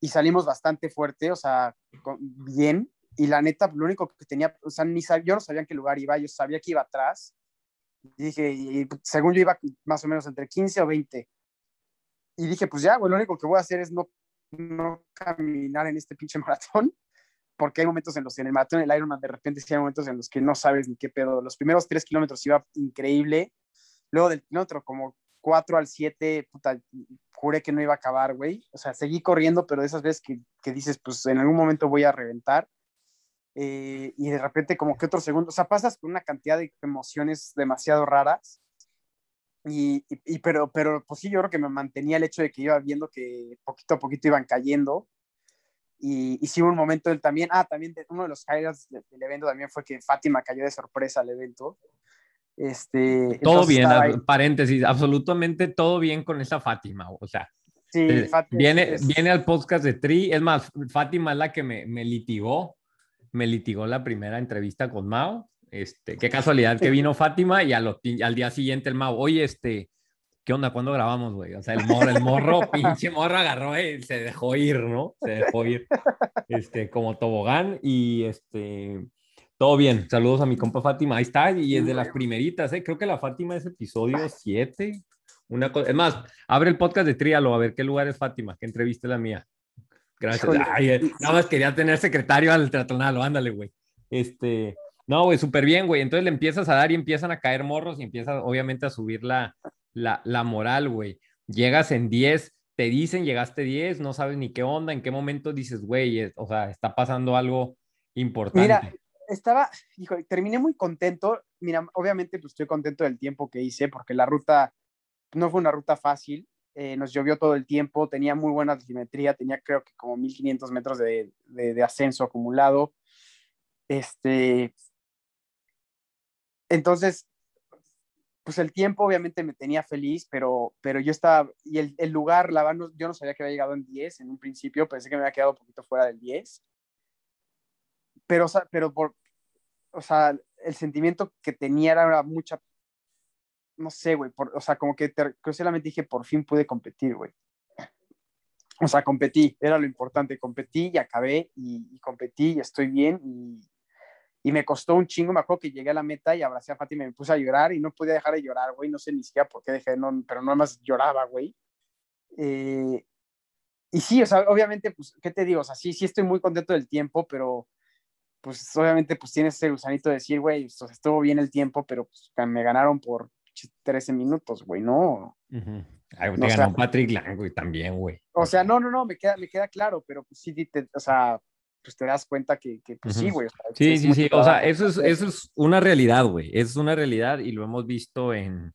y salimos bastante fuerte, o sea, con, bien. Y la neta, lo único que tenía, o sea, ni sab, yo no sabía en qué lugar iba, yo sabía que iba atrás. Y dije, y, según yo iba más o menos entre 15 o 20. Y dije, pues ya, güey, lo único que voy a hacer es no, no caminar en este pinche maratón porque hay momentos en los que en el maratón, el Ironman, de repente sí hay momentos en los que no sabes ni qué pedo. Los primeros tres kilómetros iba increíble. Luego del kilómetro como cuatro al siete, puta, juré que no iba a acabar, güey. O sea, seguí corriendo, pero de esas veces que, que dices, pues en algún momento voy a reventar. Eh, y de repente como que otro segundo, o sea, pasas con una cantidad de emociones demasiado raras. Y, y, y, pero, pero pues sí, yo creo que me mantenía el hecho de que iba viendo que poquito a poquito iban cayendo Y, y sí un momento él también, ah, también de- uno de los highlights de- del evento también fue que Fátima cayó de sorpresa al evento. Este, Todo bien, paréntesis, absolutamente todo bien con esa Fátima, o sea, Sí, eh, Fátima viene, es- viene al podcast de Tri, es más, Fátima es la que me, me litigó, me litigó la primera entrevista con Mao, este, qué casualidad que vino Fátima y a los pin- al día siguiente el Mao, oye, este, ¿qué onda? ¿Cuándo grabamos, güey? O sea, el morro, el morro, pinche morro agarró y se dejó ir, ¿no? Se dejó ir, este, como tobogán y este... Todo bien, saludos a mi compa Fátima, ahí está, y es de las primeritas, ¿eh? creo que la Fátima es episodio 7, una cosa, es más, abre el podcast de Tríalo, a ver qué lugar es Fátima, que entrevista la mía. Gracias. Ay, eh, nada más quería tener secretario al Tratonalo, ándale, güey. Este, no, güey, súper bien, güey. Entonces le empiezas a dar y empiezan a caer morros y empiezas obviamente a subir la, la, la moral, güey. Llegas en 10, te dicen, llegaste 10, no sabes ni qué onda, en qué momento dices, güey, es- o sea, está pasando algo importante. Mira, estaba, hijo, terminé muy contento. Mira, obviamente pues estoy contento del tiempo que hice porque la ruta no fue una ruta fácil. eh, nos llovió todo el tiempo, tenía muy buena altimetría, tenía creo que como 1500 metros de, de- ascenso acumulado. Este, entonces, pues el tiempo obviamente me tenía feliz, pero, pero yo estaba, y el, el lugar, la verdad, yo no sabía que había llegado en 10 en un principio, pensé que me había quedado un poquito fuera del 10 pero, pero por, o sea, el sentimiento que tenía era mucha, no sé, güey, por- o sea, como que te, solamente dije, por fin pude competir, güey. O sea, competí, era lo importante, competí y acabé y, y competí y estoy bien y, y me costó un chingo, me acuerdo que llegué a la meta y abracé a Fátima y me puse a llorar y no podía dejar de llorar, güey, no sé ni siquiera por qué dejé, no, pero nada más lloraba, güey. Eh, y sí, o sea, obviamente, pues, ¿qué te digo? O sea, sí, sí estoy muy contento del tiempo, pero pues obviamente pues tienes ese gusanito de decir, güey, sea, estuvo bien el tiempo, pero pues, me ganaron por 13 minutos, güey, no. Ujú. Ay, No, te o sea- ganó Patrick Lang, güey, también, güey. O sea, no, no, no, me queda, me queda claro, pero pues sí, te- o sea, pues te das cuenta que, que pues sí, Ujú. güey. o sea, Sí, sí, sí. O sea, eso es, eso es una realidad, güey. Es una realidad y lo hemos visto en,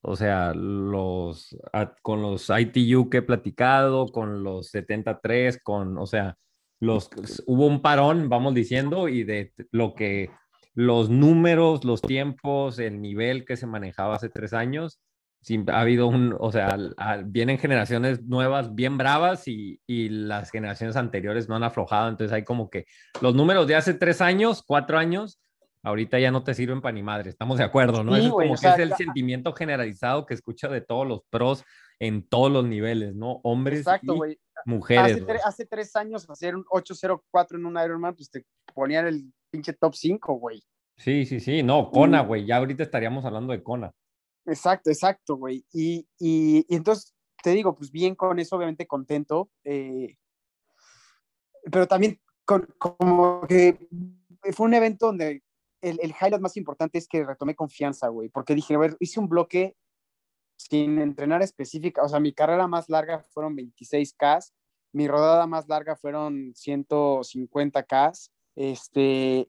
o sea, los, a- con los ITU que he platicado, con los 73, con, o sea, los, hubo un parón, vamos diciendo, y de lo que, los números, los tiempos, el nivel que se manejaba hace tres años, sí, ha habido un, o sea, al- al- vienen generaciones nuevas bien bravas y, y las generaciones anteriores no han aflojado, entonces hay como que los números de hace tres años, cuatro años, ahorita ya no te sirven para ni madre, estamos de acuerdo, ¿no? Sí, Eso es como o que sea, es el sentimiento generalizado que escucha de todos los pros en todos los niveles, ¿no? Hombres Exacto, y. mujeres. Hace, tre- hace tres años hacer un 804 en un Ironman, pues te ponían el pinche top 5, güey. Sí, sí, sí, no, Kona, güey, ya ahorita estaríamos hablando de Kona. Exacto, exacto, güey. Y, y, y entonces, te digo, pues bien con eso, obviamente contento, eh, pero también con- como que fue un evento donde el, el highlight más importante es que retomé confianza, güey, porque dije, a ver, hice un bloque sin entrenar específica, o sea, mi carrera más larga fueron 26K, mi rodada más larga fueron 150K, este,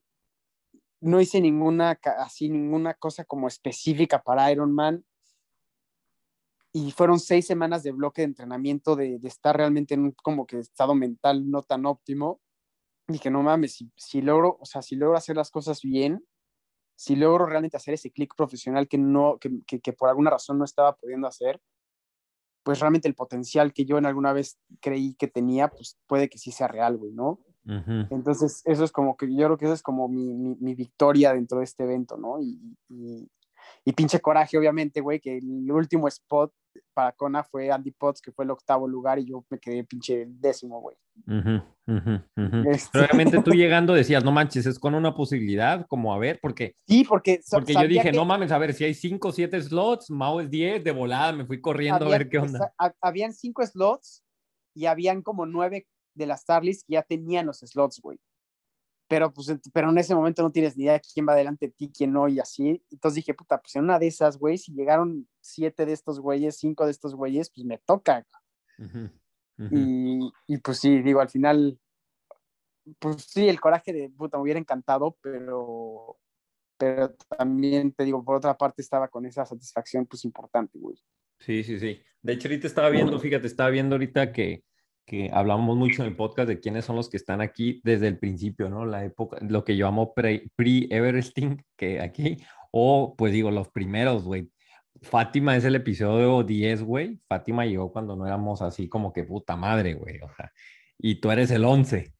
no hice ninguna, así, ninguna cosa como específica para Ironman. Y fueron seis semanas de bloque de entrenamiento, de, de estar realmente en un como que estado mental no tan óptimo. Dije, no mames, si, si logro, o sea, si logro hacer las cosas bien, si logro realmente hacer ese clic profesional que no, que, que, que por alguna razón no estaba pudiendo hacer, pues realmente el potencial que yo en alguna vez creí que tenía, pues puede que sí sea real, güey, ¿no? Entonces, eso es como que yo creo que eso es como mi, mi, mi victoria dentro de este evento, ¿no? Y, y, y pinche coraje, obviamente, güey, que el último spot para Kona fue Andy Potts, que fue el octavo lugar, y yo me quedé pinche décimo, güey. Ujú, ujú, ujú. Este- Pero obviamente tú llegando decías, no manches, es con una posibilidad, como a ver, porque, Sí, porque, porque yo dije, que no mames, a ver, si hay 5 o 7 slots, Mao es 10, de volada, me fui corriendo a ver qué onda. habían cinco slots y habían como nueve de las Starlist que ya tenían los slots, güey. Pero, pues, pero en ese momento no tienes ni idea de quién va delante de ti, quién no, y así. Entonces dije, puta, pues en una de esas, güey, si llegaron siete de estos güeyes, cinco de estos güeyes, pues me toca. Ujú. Y, y pues sí, digo, al final, pues sí, el coraje de puta, me hubiera encantado, pero, pero también te digo, por otra parte estaba con esa satisfacción, pues importante, güey. Sí, sí, sí. De hecho, ahorita estaba viendo, fíjate, estaba viendo ahorita que que hablamos mucho en el podcast de quiénes son los que están aquí desde el principio, ¿no? La época, lo que yo llamo pre- pre-Everesting, que aquí, o pues digo, los primeros, güey. Fátima es el episodio 10, güey. Fátima llegó cuando no éramos así como que puta madre, güey. O sea, y tú eres el 11.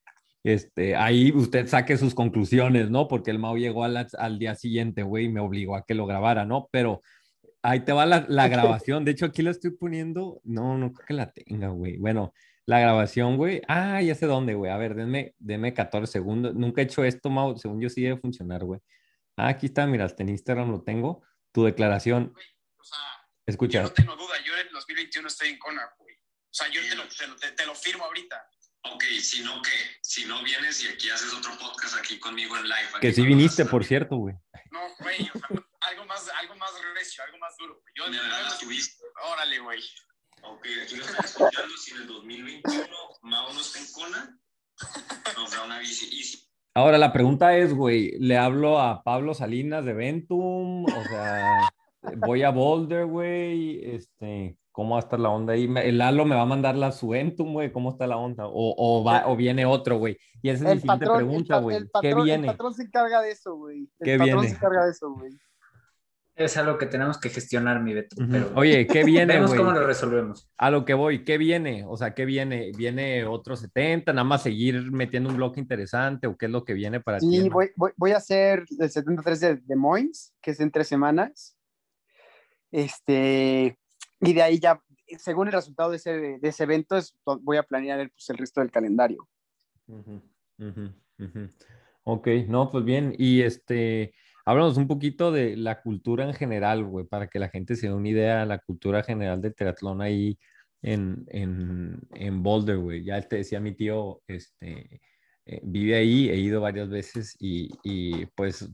Este, ahí usted saque sus conclusiones, ¿no? Porque el Mau llegó al, al día siguiente, güey, y me obligó a que lo grabara, ¿no? Pero ahí te va la, la grabación. De hecho, aquí la estoy poniendo. No, no creo que la tenga, güey. Bueno, la grabación, güey. Ah, ya sé dónde, güey. A ver, denme, denme 14 segundos. Nunca he hecho esto, Mau. Según yo sí debe funcionar, güey. Ah, aquí está, mira, hasta en Instagram lo tengo. Tu declaración. O sea, Escucha. yo no tengo duda, yo en el 2021 estoy en Kona, güey. O sea, yo te lo, te, lo- te- te lo firmo ahorita. Ok, si no, ¿qué? Si no vienes y aquí haces otro podcast aquí conmigo en live. Que sí viniste, por cierto, güey. No, güey, o sea, algo más, algo más recio, algo más duro. güey. Yo, De verdad subiste. órale, güey. Ok, aquí lo están escuchando. Si en el 2021 Mao no está en Kona, nos da una bici. Y si Ahora la pregunta es, güey, ¿le hablo a Pablo Salinas de Ventum? O sea, voy a Boulder, güey. Este, ¿cómo va a estar la onda ahí? El Lalo me va a mandar la su Ventum, güey. ¿Cómo está la onda? O, o, va, o viene otro, güey. Y esa es mi El siguiente patrón, pregunta, güey. el ¿Qué patrón, el viene? patrón se encarga de eso, güey. El ¿Qué patrón viene? se encarga de eso, güey. Es algo que tenemos que gestionar, mi Beto. Pero Oye, ¿qué viene, vemos güey? cómo lo resolvemos. A lo que voy, ¿qué viene? O sea, ¿qué viene? ¿Viene otro 70? ¿Nada más seguir metiendo un bloque interesante? ¿O qué es lo que viene para ti? Sí, voy, voy, voy a hacer el 73 de Des Moines, que es en tres semanas. Este, y de ahí ya, según el resultado de ese, de ese evento, es, voy a planear el, pues, el resto del calendario. Ujú, ujú. Ok, no, pues bien. Y este, háblanos un poquito de la cultura en general, güey, para que la gente se dé una idea de la cultura general del triatlón ahí en, en, en Boulder, güey. Ya te decía mi tío, este, eh, vive ahí, he ido varias veces y, y pues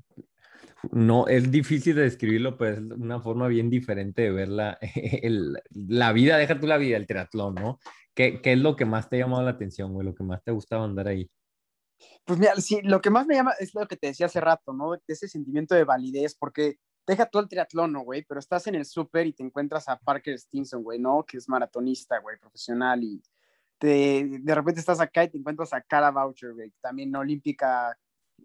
no, es difícil de describirlo, pero es una forma bien diferente de ver la, el- la vida, deja tú la vida, el triatlón, ¿no? ¿Qué, qué es lo que más te ha llamado la atención, güey? Lo que más te ha gustado andar ahí. Pues mira, sí, lo que más me llama es lo que te decía hace rato, ¿no? Ese sentimiento de validez, porque deja todo el triatlón, ¿no, güey? Pero estás en el súper y te encuentras a Parker Stinson, güey, ¿no? Que es maratonista, güey, profesional, y te- de repente estás acá y te encuentras a Cara Voucher, güey, también olímpica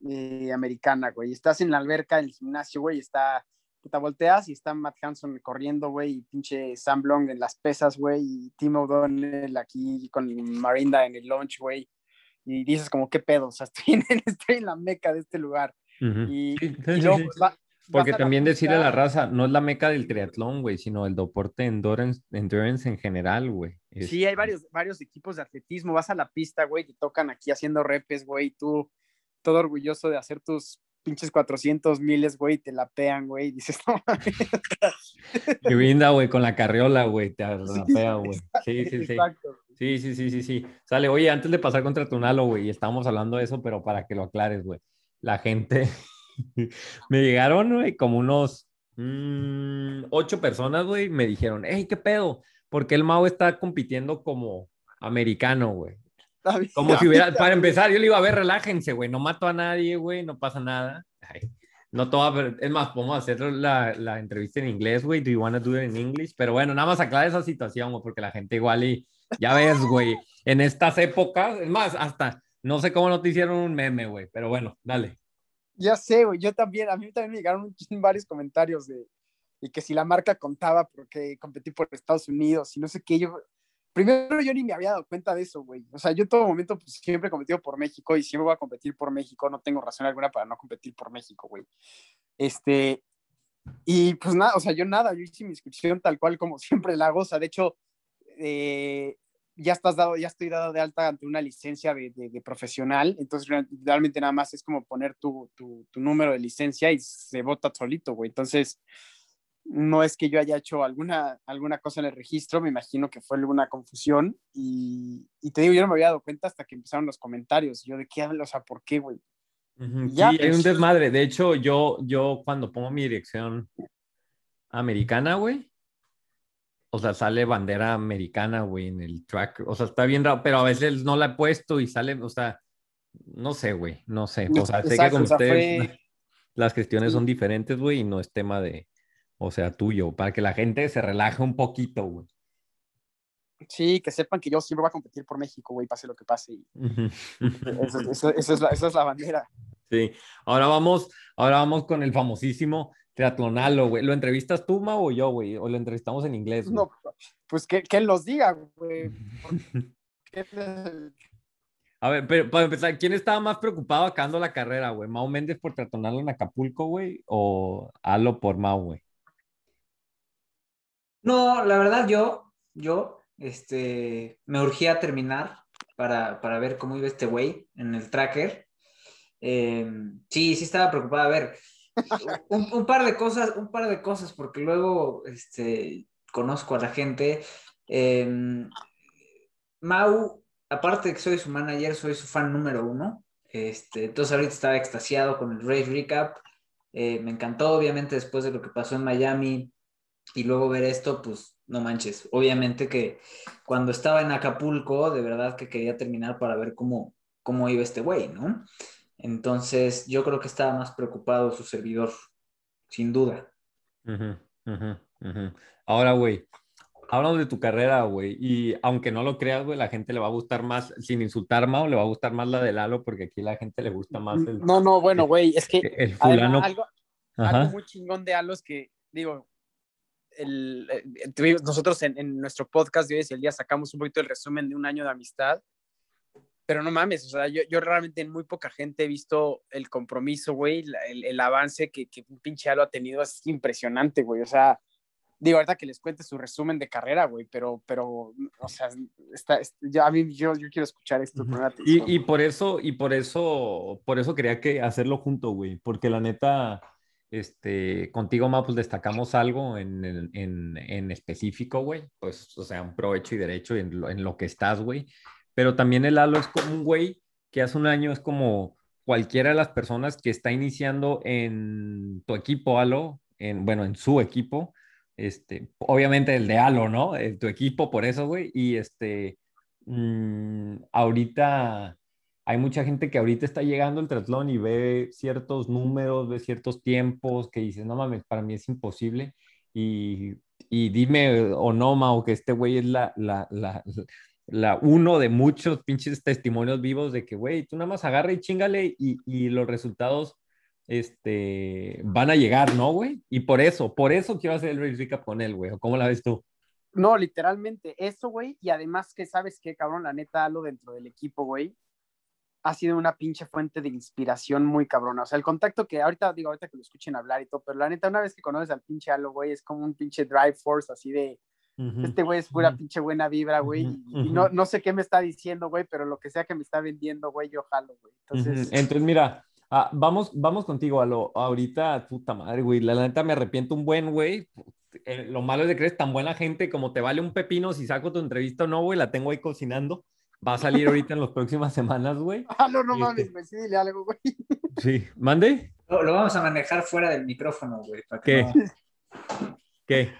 eh, americana, güey. Estás en la alberca, en el gimnasio, güey, está, te volteas y está Matt Hanson corriendo, güey, y pinche Sam Blong en las pesas, güey, y Tim O'Donnell aquí con Marinda en el launch, güey. Y dices como, ¿qué pedo? O sea, estoy en, estoy en la meca de este lugar. Y, Sí, y sí, luego, sí. pues, va- Porque también decirle a la raza, no es la meca del triatlón, güey, sino el deporte endurance, endurance en general, güey. Es- Sí, hay varios, varios equipos de atletismo. Vas a la pista, güey, te tocan aquí haciendo repes, güey, y tú todo orgulloso de hacer tus pinches 400 miles, güey, te la pean, güey, y dices, no mames. Y brinda, güey, con la carriola, güey, te rapea, güey. Sí, sí, sí. Exacto. Sí, sí, sí, sí, sí. Sale, oye, antes de pasar contra Tunalo, güey, estábamos hablando de eso, pero para que lo aclares, güey. La gente, me llegaron, güey, como unos mm, ocho personas, güey, me dijeron, hey, ¿qué pedo? Porque el Mao está compitiendo como americano, güey. Como si hubiera, para empezar, yo le iba a ver, relájense, güey, no mato a nadie, güey, no pasa nada. Ay, no todo, va a ver- es más, podemos hacer la, la entrevista en inglés, güey, do you want to do it in English? Pero bueno, nada más aclarar esa situación, güey, porque la gente igual y, ya ves, güey, en estas épocas, es más, hasta, no sé cómo no te hicieron un meme, güey, pero bueno, dale. Ya sé, güey, yo también, a mí también me llegaron varios comentarios de, de que si la marca contaba porque competí por Estados Unidos y no sé qué, yo, primero yo ni me había dado cuenta de eso, güey, o sea, yo en todo momento pues, siempre he competido por México y siempre voy a competir por México, no tengo razón alguna para no competir por México, güey. Este, y pues nada, o sea, yo nada, yo hice mi inscripción tal cual como siempre la hago, o sea, de hecho, eh, ya estás dado, ya estoy dado de alta ante una licencia de, de- de profesional, entonces real- realmente nada más es como poner tu, tu- tu número de licencia y se vota solito, güey. Entonces, no es que yo haya hecho alguna, alguna cosa en el registro, me imagino que fue alguna confusión y, y te digo, yo no me había dado cuenta hasta que empezaron los comentarios, yo de qué hablo, o sea, ¿por qué, güey? Ya, sí, hay un pues. desmadre. De hecho, yo, yo cuando pongo mi dirección americana, güey, o sea, sale bandera americana, güey, en el track. O sea, está bien raro, pero a veces no la he puesto y sale, o sea, no sé, güey, no sé. O sea, sé que con o sea, ustedes fue- las cuestiones Sí. son diferentes, güey, y no es tema de, o sea, tuyo, para que la gente se relaje un poquito, güey. Sí, que sepan que yo siempre voy a competir por México, güey, pase lo que pase. y Ujú. Eso, eso- eso es la, esa es la bandera. Sí, ahora vamos, ahora vamos con el famosísimo triatlonalo, güey. ¿Lo entrevistas tú, Mau, o yo, güey? ¿O lo entrevistamos en inglés? güey? No, pues que, que él los diga, güey. ¿Qué- A ver, pero para empezar, ¿quién estaba más preocupado acabando la carrera, güey? ¿Mau Méndez por triatlonalo en Acapulco, güey? ¿O Alo por Mau, güey? No, la verdad, yo, yo, este, me urgía terminar para, para ver cómo iba este güey en el tracker. Eh, sí, sí estaba preocupada. A ver, un, un par de cosas, un par de cosas, porque luego, este, conozco a la gente. Eh, Mau, aparte de que soy su manager, soy su fan número uno. Este, entonces ahorita estaba extasiado con el Race Recap. Eh, me encantó, obviamente, después de lo que pasó en Miami y luego ver esto, pues no manches. Obviamente que cuando estaba en Acapulco, de verdad que quería terminar para ver cómo, cómo iba este güey, ¿no? Entonces yo creo que estaba más preocupado su servidor, sin duda. Ujú, ujú, ujú. Ahora, güey, hablamos de tu carrera, güey. Y aunque no lo creas, güey, la gente le va a gustar más, sin insultar, Mau, le va a gustar más la de Lalo, porque aquí la gente le gusta más el, No, no, bueno, güey, es que el además, fulano. algo, Ajá. algo muy chingón de Alos que, digo, el, eh, tuvimos- nosotros en, en nuestro podcast de hoy es el día sacamos un poquito el resumen de un año de amistad, pero no mames, o sea, yo, yo realmente en muy poca gente he visto el compromiso, güey, el, el avance que, que un pinche Alo ha tenido es impresionante, güey, o sea, digo, ahorita que les cuente su resumen de carrera, güey, pero, pero, o sea, está, es- ya a mí, yo, yo quiero escuchar esto, poner atención. Y, y por eso, y por eso, por eso quería que hacerlo junto, güey, porque la neta, este, contigo, Ma, pues destacamos algo en, en, en, específico, güey, pues, o sea, un provecho y derecho en lo, en lo que estás, güey, pero también el Lalo es como un güey que hace un año es como cualquiera de las personas que está iniciando en tu equipo, Alo, en, bueno, en su equipo, este, obviamente el de Alo, ¿no? En tu equipo, por eso, güey, y este, mm, ahorita hay mucha gente que ahorita está llegando al triatlón y ve ciertos números, ve ciertos tiempos que dice, no mames, para mí es imposible. Y, y dime o no, Mao, que este güey es la, la, la, la uno de muchos pinches testimonios vivos de que, güey, tú nada más agarra y chingale y, y los resultados este, van a llegar, ¿no, güey? Y por eso, por eso quiero hacer el race recap con él, güey. ¿O ¿Cómo la ves tú? No, literalmente eso, güey. Y además que sabes qué, cabrón, la neta, lo dentro del equipo, güey, ha sido una pinche fuente de inspiración muy cabrona. O sea, el contacto que ahorita, digo, ahorita que lo escuchen hablar y todo, pero la neta, una vez que conoces al pinche Halo, güey, es como un pinche drive force así de, este güey es pura pinche buena vibra, güey. Y- no, no sé qué me está diciendo, güey, pero lo que sea que me está vendiendo, güey, yo jalo, güey. Entonces. Entonces, mira, ah, vamos, vamos contigo a lo ahorita, puta madre, güey. La neta me arrepiento un buen, güey. Eh, lo malo es de que eres tan buena gente como te vale un pepino si saco tu entrevista o no, güey. La tengo ahí cocinando. Va a salir ahorita en las próximas semanas, güey. Halo, no mames, este- güey, sí, dile algo, güey. Sí, mande. Lo, lo vamos a manejar fuera del micrófono, güey. para que ¿Qué? no- ¿Qué?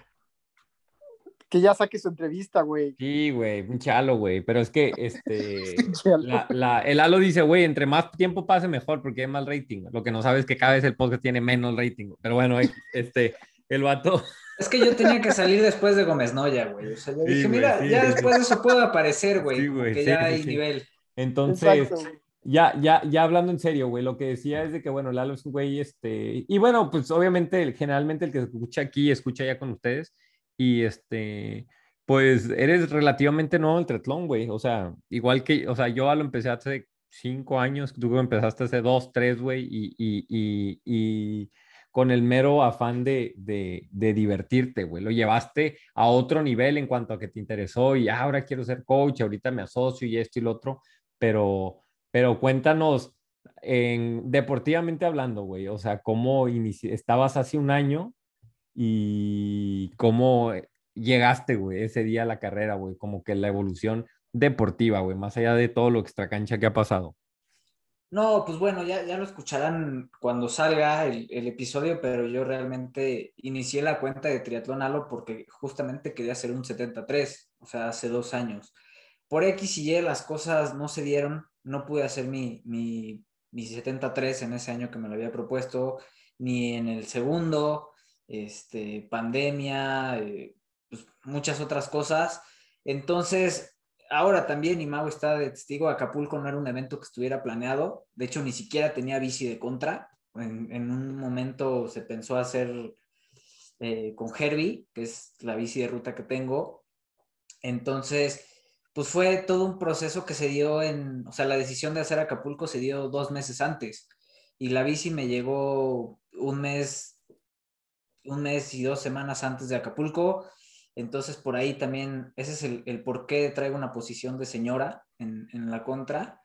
Que ya saque su entrevista, güey. Sí, güey, un chalo, güey. Pero es que, este, la, la- el Halo dice, güey, entre más tiempo pase, mejor, porque hay más rating. Lo que no sabes es que cada vez el podcast tiene menos rating. Pero bueno, este, el vato. Es que yo tenía que salir después de Gómez Noya, güey. O sea, yo Sí, dije, güey, mira, sí, ya sí, sí. después de eso puedo aparecer, güey. Güey, que sí, ya sí, hay sí. nivel. Entonces, Exacto. Ya, ya, ya hablando en serio, güey, lo que decía es de que, bueno, Lalo es un güey, este, y bueno, pues obviamente, el- generalmente el que escucha aquí, escucha ya con ustedes, y este, pues eres relativamente nuevo el triatlón, güey, o sea, igual que, o sea, yo lo empecé hace cinco años, tú empezaste hace dos, tres, güey, y, y, y, y con el mero afán de, de, divertirte, güey, lo llevaste a otro nivel en cuanto a que te interesó, y "Ah, ahora quiero ser coach, ahorita me asocio y esto y lo otro, pero, pero cuéntanos, en, deportivamente hablando, güey, o sea, cómo estabas hace un año y cómo llegaste, güey, ese día a la carrera, güey, como que la evolución deportiva, güey, más allá de todo lo extracancha que ha pasado. No, pues bueno, ya, ya lo escucharán cuando salga el, el episodio, pero yo realmente inicié la cuenta de Triatlón Halo porque justamente quería hacer un 73, o sea, hace dos años. Por X y Y las cosas no se dieron, no pude hacer mi, mi, mi 73 en ese año que me lo había propuesto, ni en el segundo, este, pandemia, eh, pues, muchas otras cosas. Entonces, ahora también, y Mau está de testigo, Acapulco no era un evento que estuviera planeado. De hecho, ni siquiera tenía bici de contra. En, un momento se pensó hacer eh, con Herbie, que es la bici de ruta que tengo. Entonces, pues fue todo un proceso que se dio en, o sea, la decisión de hacer Acapulco se dio dos meses antes y la bici me llegó un mes, un mes y dos semanas antes de Acapulco. Entonces, por ahí también, ese es el, el por qué traigo una posición de señora en, en la contra,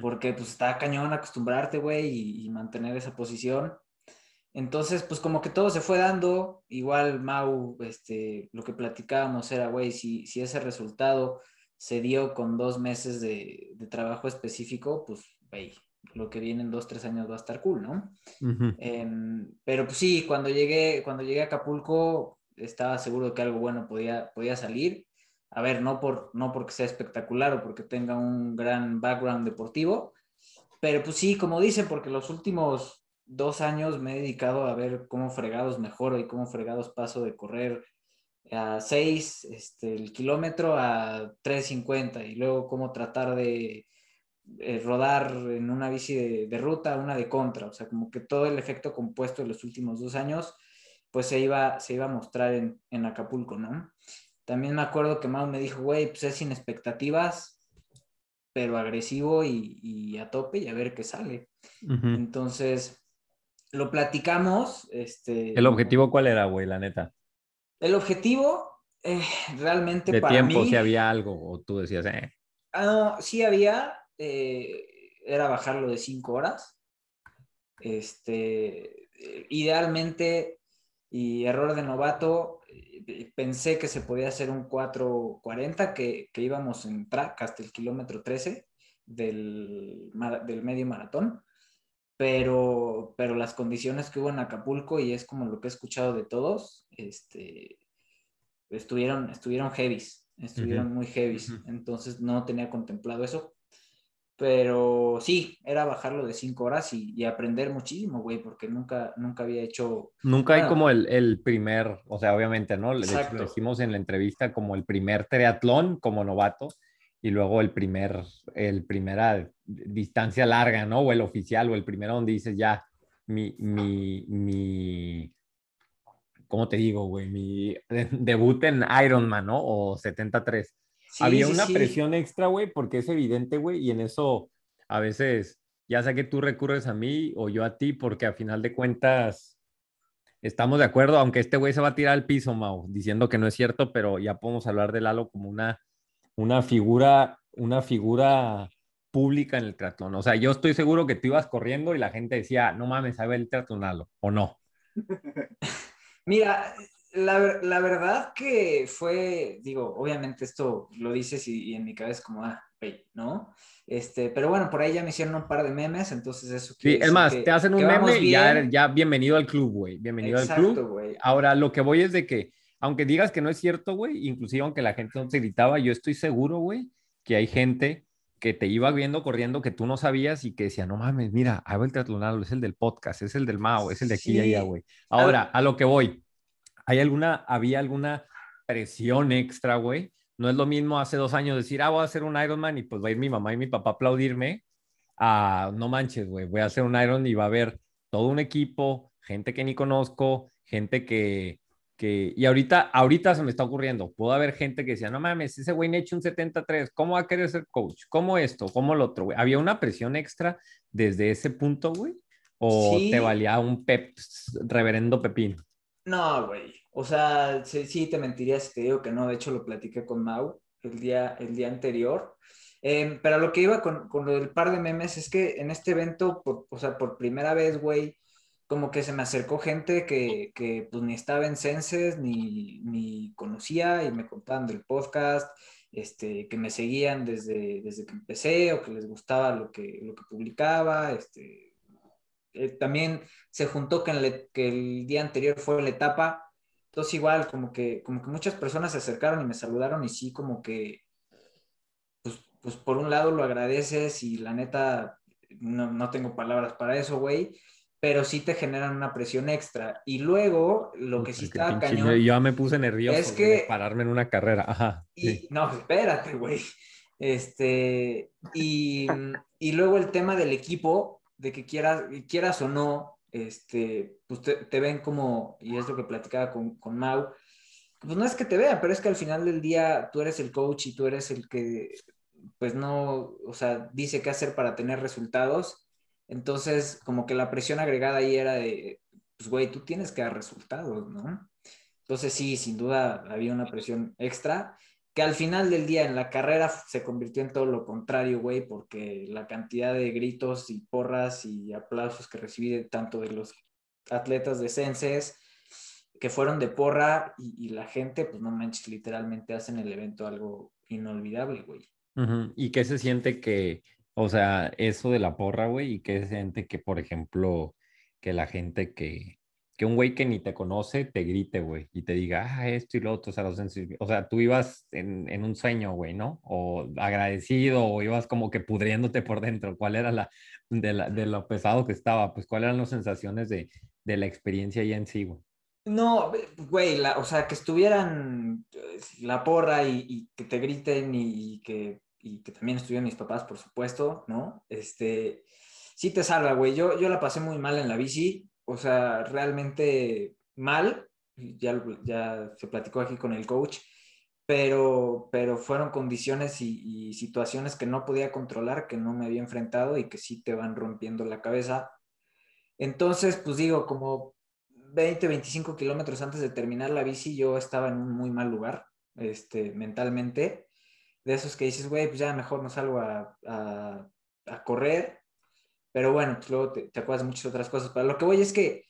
porque pues está cañón acostumbrarte, güey, y, y mantener esa posición. Entonces, pues como que todo se fue dando, igual Mau, este, lo que platicábamos era, güey, si, si ese resultado se dio con dos meses de, de trabajo específico, pues, güey, lo que viene en dos, tres años va a estar cool, ¿no? Em, pero pues sí, cuando llegué, cuando llegué a Acapulco, estaba seguro de que algo bueno podía, podía salir. A ver, no, por, no porque sea espectacular o porque tenga un gran background deportivo, pero pues sí, como dicen, porque los últimos dos años me he dedicado a ver cómo fregados mejoro y cómo fregados paso de correr a 6 este, el kilómetro a 3.50 y luego cómo tratar de eh, rodar en una bici de, de ruta, una de contra, o sea, como que todo el efecto compuesto de los últimos dos años, pues se iba, se iba a mostrar en, en Acapulco, ¿no? También me acuerdo que Mau me dijo, güey, pues es sin expectativas, pero agresivo y, y a tope y a ver qué sale. Entonces, lo platicamos. Este, ¿El objetivo cuál era, güey, la neta? El objetivo, eh, realmente De para tiempo, mí, si había algo, o tú decías, eh. Ah, no, sí había, eh, era bajarlo de cinco horas. Este, eh, idealmente, y error de novato, eh, pensé que se podía hacer un 4.40, que, que íbamos en track hasta el kilómetro 13 del, del medio maratón. Pero, pero las condiciones que hubo en Acapulco, y es como lo que he escuchado de todos, este, estuvieron, estuvieron heavies, estuvieron muy heavies. Entonces no tenía contemplado eso. Pero sí, era bajarlo de cinco horas y, y aprender muchísimo, güey, porque nunca, nunca había hecho. Nunca hay Bueno. como el, el primer, o sea, obviamente, ¿no? Hecho, lo hicimos en la entrevista como el primer triatlón como novato y luego el primer, el primera distancia larga, ¿no? O el oficial o el primero donde dices ya, mi, mi, mi, ¿cómo te digo, güey? Mi debut en Ironman, ¿no? O 73. Sí, Había sí, una sí. presión extra, güey, porque es evidente, güey, y en eso a veces, ya sea que tú recurres a mí o yo a ti, porque a final de cuentas estamos de acuerdo, aunque este güey se va a tirar al piso, Mau, diciendo que no es cierto, pero ya podemos hablar de Lalo como una, una figura, una figura pública en el triatlón. O sea, yo estoy seguro que tú ibas corriendo y la gente decía, no mames, sabe el triatlón, Lalo, o no. Mira, la, la verdad que fue, digo, obviamente esto lo dices y, y en mi cabeza es como, ah, güey, ¿no? Este, pero bueno, por ahí ya me hicieron un par de memes, entonces eso Sí, es más, que- te hacen un meme y ya, ya bienvenido al club, güey. Bienvenido Exacto, al club. güey. Ahora, lo que voy es de que, aunque digas que no es cierto, güey, inclusive aunque la gente no te gritaba, yo estoy seguro, güey, que hay gente que te iba viendo corriendo que tú no sabías y que decía, no mames, mira, va el triatlonado, es el del podcast, es el del Mao, es el de aquí y Sí. allá, güey. Ahora, a lo que voy, ¿hay alguna, había alguna presión extra, güey? No es lo mismo hace dos años decir, ah, voy a hacer un Ironman y pues va a ir mi mamá y mi papá a aplaudirme. a no manches, güey, voy a hacer un Iron y va a haber todo un equipo, gente que ni conozco, gente que, que, y ahorita, ahorita se me está ocurriendo, puedo haber gente que decía, no mames, ese güey no ha hecho un 73, ¿cómo va a querer ser coach? ¿Cómo esto? ¿Cómo lo otro, güey? ¿Había una presión extra desde ese punto, güey? ¿O Sí. te valía un pep, reverendo pepín? No, güey. O sea, sí, te mentiría si te digo que no. De hecho, lo platiqué con Mau el día, el día anterior. Eh, pero lo que iba con, con del par de memes es que en este evento, por- o sea, por primera vez, güey, como que se me acercó gente que, que pues ni estaba en Senses, ni, ni conocía y me contaban del podcast, este, que me seguían desde, desde que empecé o que les gustaba lo que, lo que publicaba, este, eh, también se juntó que, en le- que el día anterior fue la etapa, entonces igual como que, como que muchas personas se acercaron y me saludaron y sí como que, pues, pues por un lado lo agradeces y la neta no, no tengo palabras para eso, güey, pero sí te generan una presión extra. Y luego, lo que sí estaba cañón... Yo ya me puse nervioso Es que- de pararme en una carrera. Ajá. Y, sí. no, espérate, güey. Este, y, y luego el tema del equipo, de que quieras, quieras o no, este, pues te, te ven como, y es lo que platicaba con, con Mau, pues no es que te vean, pero es que al final del día tú eres el coach y tú eres el que, pues no, o sea, dice qué hacer para tener resultados. Entonces, como que la presión agregada ahí era de, pues güey, tú tienes que dar resultados, ¿no? Entonces sí, sin duda había una presión extra que al final del día en la carrera se convirtió en todo lo contrario, güey, porque la cantidad de gritos y porras y aplausos que recibí de, tanto de los atletas de Senses que fueron de porra y, la gente, pues no manches, literalmente hacen el evento algo inolvidable, güey. ¿Y qué se siente que, o sea, eso de la porra, güey, y qué se siente que, por ejemplo, que la gente que, que un güey que ni te conoce te grite, güey, y te diga, ah, esto y lo otro, o sea, lo sensi- o sea, tú ibas en, en un sueño, güey, ¿no? O agradecido, o ibas como que pudriéndote por dentro, ¿cuál era la, de, la, de lo pesado que estaba? Pues, ¿cuáles eran las sensaciones de, de la experiencia ya en sí, güey? No, güey, la- o sea, que estuvieran eh, la porra y, y que te griten y, y que, y que también estuvieran mis papás, por supuesto, ¿no? Este, sí te salva, güey. Yo, yo la pasé muy mal en la bici, o sea, realmente mal, ya, ya se platicó aquí con el coach, pero, pero fueron condiciones y, y situaciones que no podía controlar, que no me había enfrentado y que sí te van rompiendo la cabeza. Entonces, pues digo, como 20, 25 kilómetros antes de terminar la bici, yo estaba en un muy mal lugar, este, mentalmente. De esos que dices, güey, pues ya mejor no salgo a, a, a correr. Pero bueno, pues luego te, te acuerdas muchas otras cosas. Pero lo que voy es que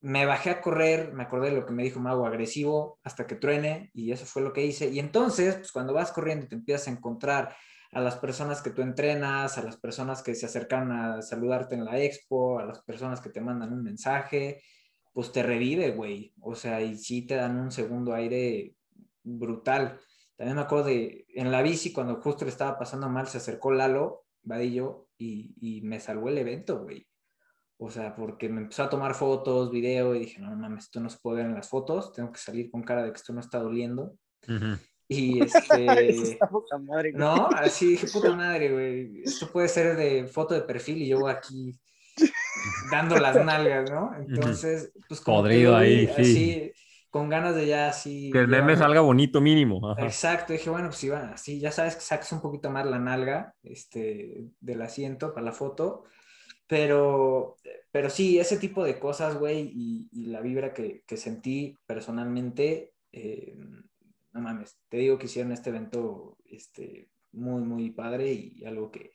me bajé a correr, me acordé de lo que me dijo Mago, agresivo, hasta que truene, y eso fue lo que hice. Y entonces, pues cuando vas corriendo y te empiezas a encontrar a las personas que tú entrenas, a las personas que se acercan a saludarte en la expo, a las personas que te mandan un mensaje, pues te revive, güey. O sea, y sí te dan un segundo aire brutal. También me acuerdo de, en la bici, cuando justo le estaba pasando mal, se acercó Lalo, Vadillo, y, y me salvó el evento, güey. O sea, porque me empezó a tomar fotos, video, y dije, no, no mames, esto no se puede ver en las fotos, tengo que salir con cara de que esto no está doliendo. Y Eso este... está poca madre. No, así dije, puta madre, güey. Esto puede ser de foto de perfil y yo aquí dando las nalgas, ¿no? Entonces, pues Podrido ahí, sí. así, con ganas de ya así. Que el meme salga bonito mínimo. ajá. Exacto, dije, bueno, pues iba así, ya sabes que sacas un poquito más la nalga este, del asiento para la foto, pero, pero sí, ese tipo de cosas, güey, y, y la vibra que, que sentí personalmente, eh, no mames, te digo que hicieron este evento este, muy, muy padre y algo que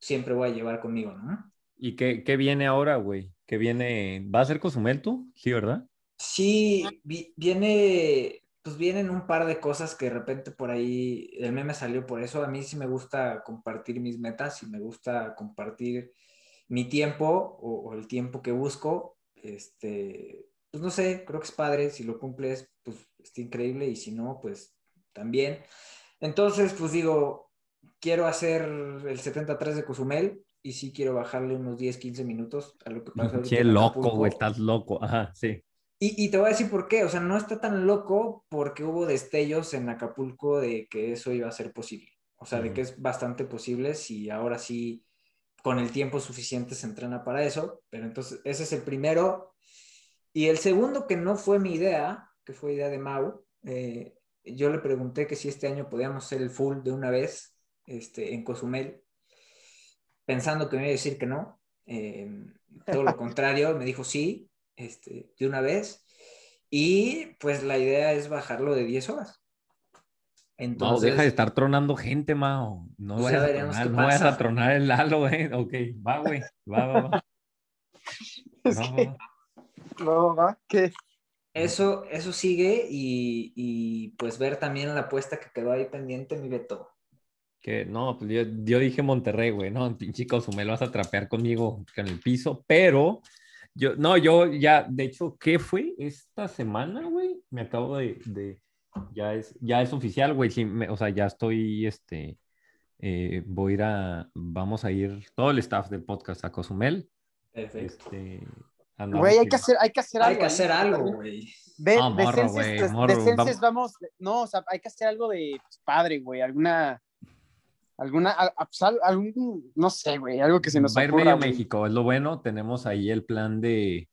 siempre voy a llevar conmigo, ¿no? ¿Y qué, qué viene ahora, güey? ¿Qué viene? ¿Va a ser Cozumel tú? Sí, ¿verdad? Sí, vi- viene, pues vienen un par de cosas que de repente por ahí, el meme salió por eso. A mí sí me gusta compartir mis metas y me gusta compartir mi tiempo o, o el tiempo que busco. Este, pues no sé, creo que es padre. Si lo cumples, pues está increíble y si no, pues también. Entonces, pues digo, quiero hacer el 73 de Cozumel y sí quiero bajarle unos 10, 15 minutos a lo que pasa en loco, güey, estás loco. Ajá, sí. Y, y te voy a decir por qué, o sea, no está tan loco porque hubo destellos en Acapulco de que eso iba a ser posible. O sea, de que es bastante posible si ahora sí con el tiempo suficiente se entrena para eso. Pero entonces, ese es el primero. Y el segundo, que no fue mi idea, que fue idea de Mau, eh, yo le pregunté que si este año podíamos hacer el full de una vez este, en Cozumel, pensando que me iba a decir que no. Eh, todo lo contrario, me dijo sí, este, de una vez. Y pues la idea es bajarlo de 10 horas. Entonces, deja de estar tronando gente, Mao. No Pues ya vayas a tronar, qué no vayas pasa. a tronar el Lalo, eh. Ok, va, güey. Va, va, va. Es Va, va, que- va. No, va, ¿qué? eso, eso sigue y, y, pues ver también la apuesta que quedó ahí pendiente, mi Beto. Que no, pues yo, yo dije Monterrey, güey, no, pinche Cozumel vas a trapear conmigo en el piso, pero yo, no, yo ya, de hecho, ¿qué fue esta semana, güey? Me acabo de, de- ya es, ya es oficial, güey, sí, me- o sea, ya estoy, este, eh, voy a ir a, vamos a ir, todo el staff del podcast a Cozumel, Perfecto. este, Güey, hay que hacer, hay que hacer algo. Hay que hacer algo, güey. Ve, Ah, morro, des- morro, vamos, no, o sea, hay que hacer algo de pues, padre, güey, alguna, alguna, a- a- pues, al- algún, no sé, güey, algo que se nos Va a ir ocurra, medio güey. México, es lo bueno. Tenemos ahí el plan de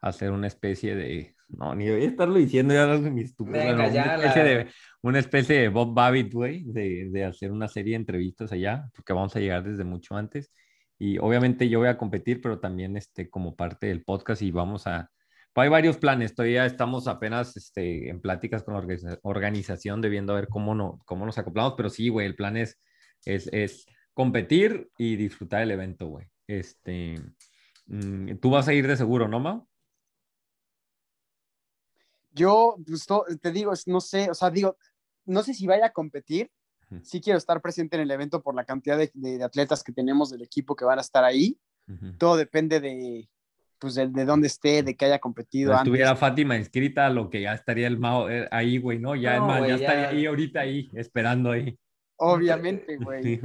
hacer una especie de. No, ni voy a estarlo diciendo ya de mi estúpido. Venga, bueno, ya una, especie la- de, una especie de Bob Babbitt, güey, de, de hacer una serie de entrevistas allá, porque vamos a llegar desde mucho antes. Y obviamente yo voy a competir, pero también este, como parte del podcast y vamos a. pues hay varios planes, todavía estamos apenas este, en pláticas con la organiza- organización de viendo a ver cómo, no, cómo nos acoplamos, pero sí, güey, el plan es, es, es competir y disfrutar el evento, güey. Este, mm, tú vas a ir de seguro, ¿no, Mau? Yo, pues, te digo, es- no sé, o sea, digo, no sé si vaya a competir, sí quiero estar presente en el evento por la cantidad de, de- de atletas que tenemos del equipo que van a estar ahí, todo depende de, pues, de, de dónde esté, de que haya competido Si antes. estuviera Fátima inscrita, lo que ya estaría el Mao eh, ahí, güey, ¿no? Ya, No, ya ya- estaría ahí ahorita ahí, esperando ahí. Obviamente, güey.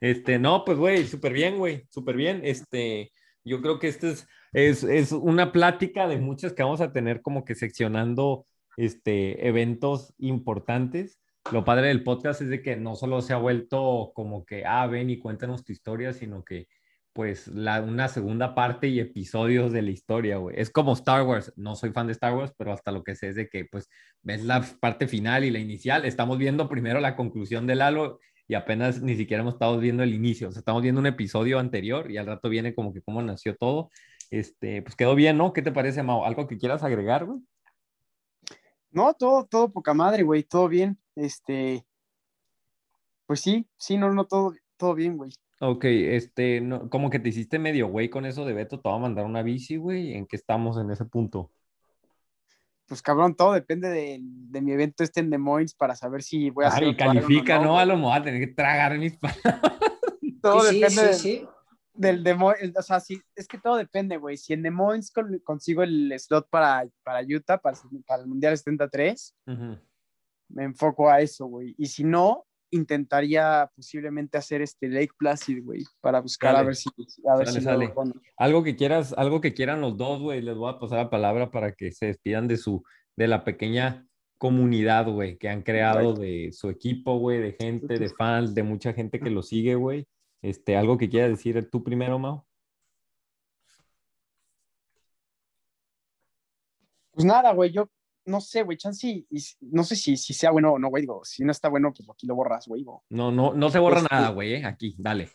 Este, no, pues, güey, súper bien, güey, súper bien. Este, yo creo que este es, es, es una plática de muchas que vamos a tener como que seccionando este, eventos importantes. Lo padre del podcast es de que no solo se ha vuelto como que, ah, ven y cuéntanos tu historia, sino que, pues, la, una segunda parte y episodios de la historia, güey. Es como Star Wars. No soy fan de Star Wars, pero hasta lo que sé es de que, pues, ves la parte final y la inicial. Estamos viendo primero la conclusión del halo y apenas ni siquiera hemos estado viendo el inicio. O sea, estamos viendo un episodio anterior y al rato viene como que cómo nació todo. Este, pues quedó bien, ¿no? ¿Qué te parece, Mau? ¿Algo que quieras agregar, güey? No, todo, todo poca madre, güey, todo bien. Este, pues sí, sí, no, no, todo, todo bien, güey. Ok, este, no, como que te hiciste medio güey con eso de Beto, te va a mandar una bici, güey. ¿En qué estamos en ese punto? Pues cabrón, todo depende de, de mi evento este en Des Moines para saber si voy a hacer Ay, califica, ¿no? A güey. lo mejor a tener que tragar mis palabras. Todo Sí, depende sí, del- sí. del Des Moines, o sea, sí, es que todo depende, güey. Si en Des Moines con- consigo el slot para, para Utah, para, el- para el Mundial 73, Ujú. me enfoco a eso, güey. Y si no, intentaría posiblemente hacer este Lake Placid, güey, para buscar a ver si, a ver si lo- Algo que quieras, algo que quieran los dos, güey. Les voy a pasar la palabra para que se despidan de su, de la pequeña comunidad, güey, que han creado de su equipo, güey, de gente, de fans, de mucha gente que lo sigue, güey. Este, algo que quieras decir tú primero, Mau. Pues nada, güey, yo no sé, güey, chance, y- no sé si, si sea bueno o no, güey, digo, si no está bueno, pues aquí lo borras, güey. No, no, no se borra Este- nada, güey, ¿eh? Aquí, dale.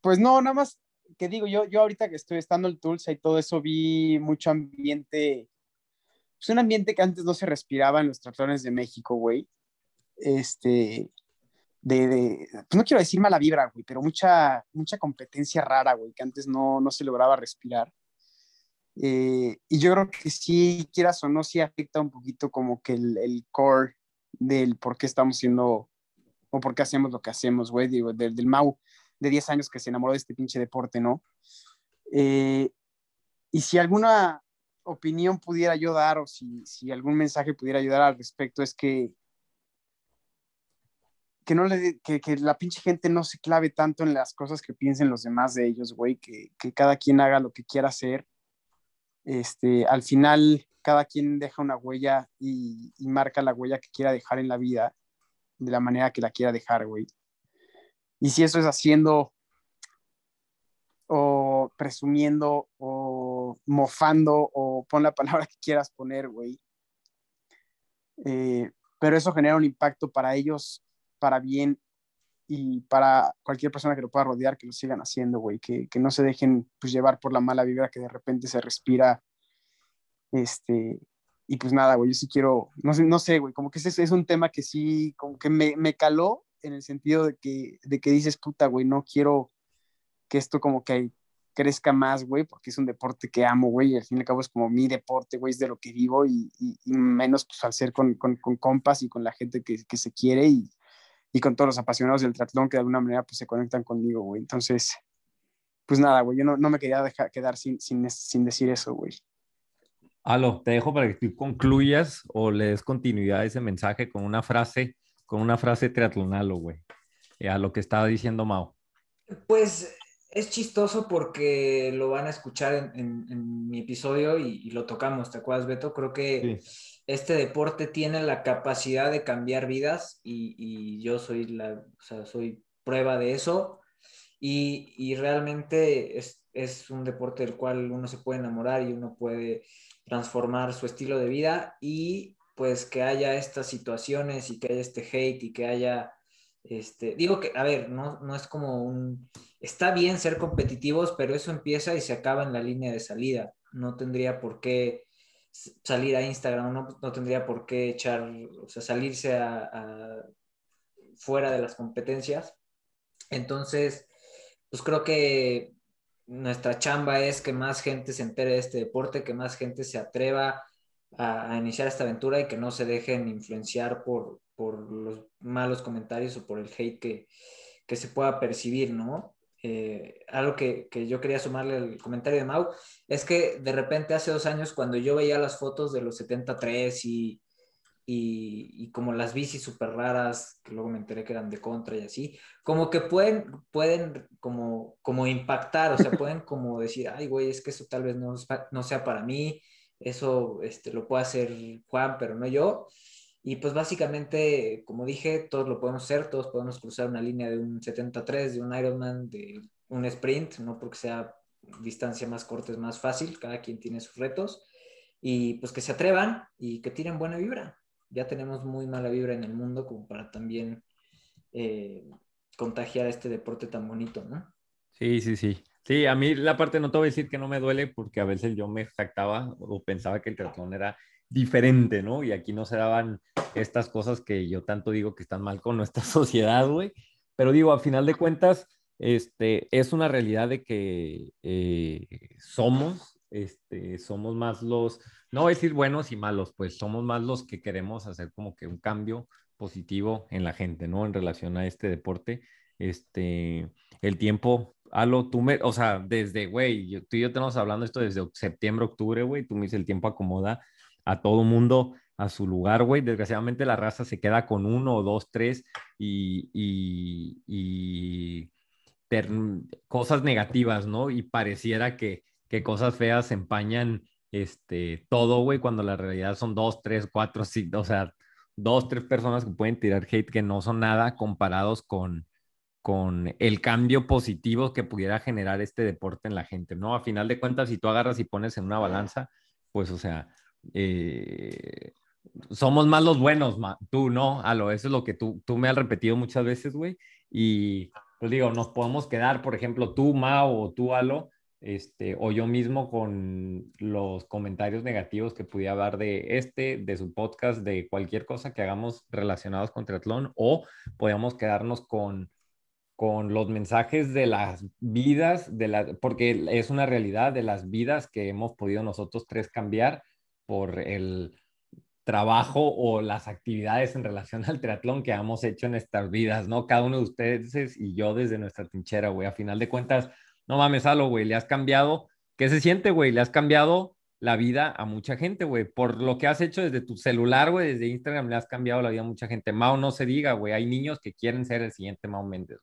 Pues no, nada más que digo, yo, yo ahorita que estoy estando en Tulsa y todo eso, vi mucho ambiente, pues un ambiente que antes no se respiraba en los tractores de México, güey. Este, de, de- pues no quiero decir mala vibra, güey, pero mucha, mucha competencia rara, güey, que antes no, no se lograba respirar. Eh, y yo creo que sí, quieras o no, sí afecta un poquito como que el, el core del por qué estamos siendo o por qué hacemos lo que hacemos, güey, digo, del, del Mau de 10 años que se enamoró de este pinche deporte, ¿no? Eh, y si alguna opinión pudiera yo dar o si, si algún mensaje pudiera ayudar al respecto es que que no le que, que la pinche gente no se clave tanto en las cosas que piensen los demás de ellos, güey, que, que cada quien haga lo que quiera hacer. Este, al final, cada quien deja una huella y, marca la huella que quiera dejar en la vida de la manera que la quiera dejar, güey. Y si eso es haciendo o presumiendo o mofando o pon la palabra que quieras poner, güey. Eh, pero eso genera un impacto para ellos, para bien y para cualquier persona que lo pueda rodear, que lo sigan haciendo, güey, que, que no se dejen pues, llevar por la mala vibra que de repente se respira. Este, y pues nada, güey, yo sí quiero, no sé, no sé, güey, como que ese es un tema que sí, como que me, me caló en el sentido de que, de que dices, puta, güey, no quiero que esto como que crezca más, güey, porque es un deporte que amo, güey, y al fin y al cabo es como mi deporte, güey, es de lo que vivo y menos pues al ser con, con, con, compas y con la gente que, que se quiere y, y, con todos los apasionados del triatlón que de alguna manera pues se conectan conmigo, güey. Entonces, pues nada, güey, yo no, no me quería dejar quedar sin, sin, sin decir eso, güey. Alo, te dejo para que tú concluyas o le des continuidad a ese mensaje con una frase, con una frase triatlonalo, güey, a lo que estaba diciendo Mao. Pues es chistoso porque lo van a escuchar en, en- en mi episodio y, y lo tocamos, ¿te acuerdas, Beto? Creo que este deporte tiene la capacidad de cambiar vidas y, y yo soy la, o sea, soy prueba de eso y, y realmente es, es un deporte del cual uno se puede enamorar y uno puede transformar su estilo de vida y pues que haya estas situaciones y que haya este hate y que haya, este, digo que, a ver, no, no es como un, está bien ser competitivos, pero eso empieza y se acaba en la línea de salida. No tendría por qué salir a Instagram, no, no tendría por qué echar, o sea, salirse a, a- fuera de las competencias. Entonces, pues creo que nuestra chamba es que más gente se entere de este deporte, que más gente se atreva a, a iniciar esta aventura y que no se dejen influenciar por, por los malos comentarios o por el hate que, que se pueda percibir, ¿no? Eh, algo que, que yo quería sumarle al comentario de Mau es que de repente hace dos años cuando yo veía las fotos de los 73 y, y, y como las bicis súper raras, que luego me enteré que eran de contra y así, como que pueden, pueden como, como impactar, o sea, pueden como decir, ay, güey, es que eso tal vez no, no sea para mí, eso este, lo puede hacer Juan, pero no yo. Y pues básicamente, como dije, todos lo podemos hacer, todos podemos cruzar una línea de un 73, de un Ironman, de un sprint, no porque sea distancia más corta es más fácil, cada quien tiene sus retos, y pues que se atrevan y que tiren buena vibra. Ya tenemos muy mala vibra en el mundo como para también eh, contagiar este deporte tan bonito, ¿no? Sí, sí, sí. Sí, a mí la parte no te voy a decir que no me duele porque a veces yo me jactaba o pensaba que el triatlón era diferente, ¿no? Y aquí no se daban estas cosas que yo tanto digo que están mal con nuestra sociedad, güey. Pero digo, a final de cuentas, este, es una realidad de que eh, somos, este, somos más los, no decir buenos y malos, pues somos más los que queremos hacer como que un cambio positivo en la gente, ¿no? En relación a este deporte. Este, el tiempo, Alo, tú me, o sea, desde, güey, tú y yo estamos hablando esto desde septiembre, octubre, güey, tú me dices el tiempo acomoda a todo mundo a su lugar, güey. Desgraciadamente la raza se queda con uno o dos, tres y, y, y cosas negativas, ¿no? Y pareciera que, que cosas feas empañan este, todo, güey, cuando la realidad son dos, tres, cuatro, sí, o sea, dos, tres personas que pueden tirar hate que no son nada comparados con, con el cambio positivo que pudiera generar este deporte en la gente, ¿no? A final de cuentas, si tú agarras y pones en una balanza, pues, o sea, eh, somos más los buenos, ma- tú no, Alo, eso es lo que tú, tú me has repetido muchas veces, güey, y pues digo, nos podemos quedar, por ejemplo, tú, Mao, o tú, Alo, este, o yo mismo con los comentarios negativos que pudiera haber de este, de su podcast, de cualquier cosa que hagamos relacionados con triatlón, o podríamos quedarnos con con los mensajes de las vidas, de la, porque es una realidad de las vidas que hemos podido nosotros tres cambiar por el trabajo o las actividades en relación al triatlón que hemos hecho en estas vidas, ¿no? Cada uno de ustedes y yo desde nuestra trinchera, güey. A final de cuentas, no mames, Alo, güey, le has cambiado, ¿qué se siente, güey? Le has cambiado la vida a mucha gente, güey. Por lo que has hecho desde tu celular, güey, desde Instagram, le has cambiado la vida a mucha gente. Mao, no se diga, güey. Hay niños que quieren ser el siguiente Mao Méndez.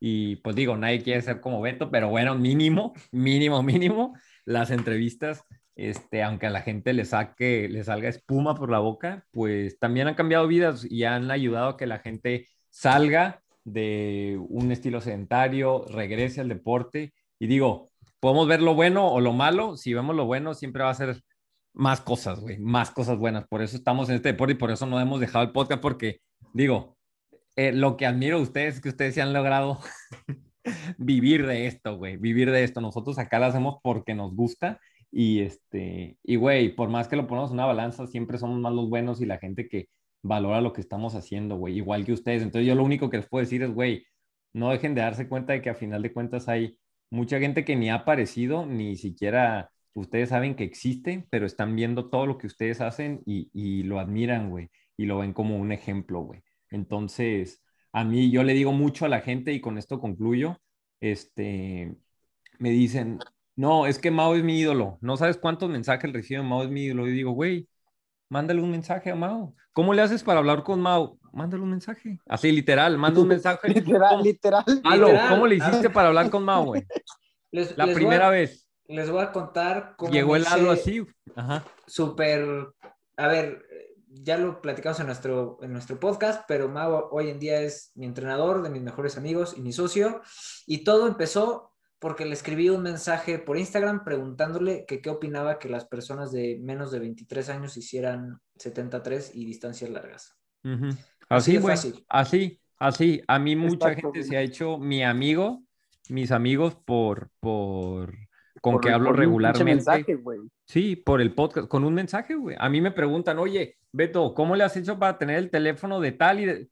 Y pues digo, nadie quiere ser como Beto, pero bueno, mínimo, mínimo, mínimo, las entrevistas, este, aunque a la gente le saque, le salga espuma por la boca, pues también han cambiado vidas y han ayudado a que la gente salga de un estilo sedentario, regrese al deporte. Y digo, podemos ver lo bueno o lo malo. Si vemos lo bueno, siempre va a ser más cosas, güey, más cosas buenas. Por eso estamos en este deporte y por eso no hemos dejado el podcast, porque digo, eh, lo que admiro de ustedes es que ustedes se han logrado vivir de esto, güey, vivir de esto. Nosotros acá lo hacemos porque nos gusta y este, y güey, por más que lo ponemos en una balanza, siempre somos más los buenos y la gente que valora lo que estamos haciendo, güey, igual que ustedes. Entonces yo lo único que les puedo decir es, güey, no dejen de darse cuenta de que a final de cuentas hay mucha gente que ni ha aparecido, ni siquiera ustedes saben que existe, pero están viendo todo lo que ustedes hacen y, y lo admiran, güey, y lo ven como un ejemplo, güey. Entonces, a mí yo le digo mucho a la gente y con esto concluyo, este, me dicen, no, es que Mao es mi ídolo, no sabes cuántos mensajes recibe Mao es mi ídolo, y digo, güey, Mándale un mensaje a Mau. ¿Cómo le haces para hablar con Mau? Mándale un mensaje. Así, literal, manda un mensaje. Literal, ¿Cómo, literal. ¿cómo le hiciste para hablar con Mau, güey? Les- La les primera a- vez. Les voy a contar cómo Llegó el halo así. Ajá. Súper. A ver, ya lo platicamos en nuestro, en nuestro podcast, pero Mau hoy en día es mi entrenador, de mis mejores amigos y mi socio. Y todo empezó porque le escribí un mensaje por Instagram preguntándole que qué opinaba que las personas de menos de 23 años hicieran 73 y distancias largas. Así Así, fácil. Así, así. A mí mucha gente se ha hecho mi amigo, mis amigos por, por, con Por- que hablo por un pinche regularmente. mensaje, güey. Sí, por el podcast, con un mensaje, güey. A mí me preguntan, oye, Beto, ¿cómo le has hecho para tener el teléfono de tal y de-?"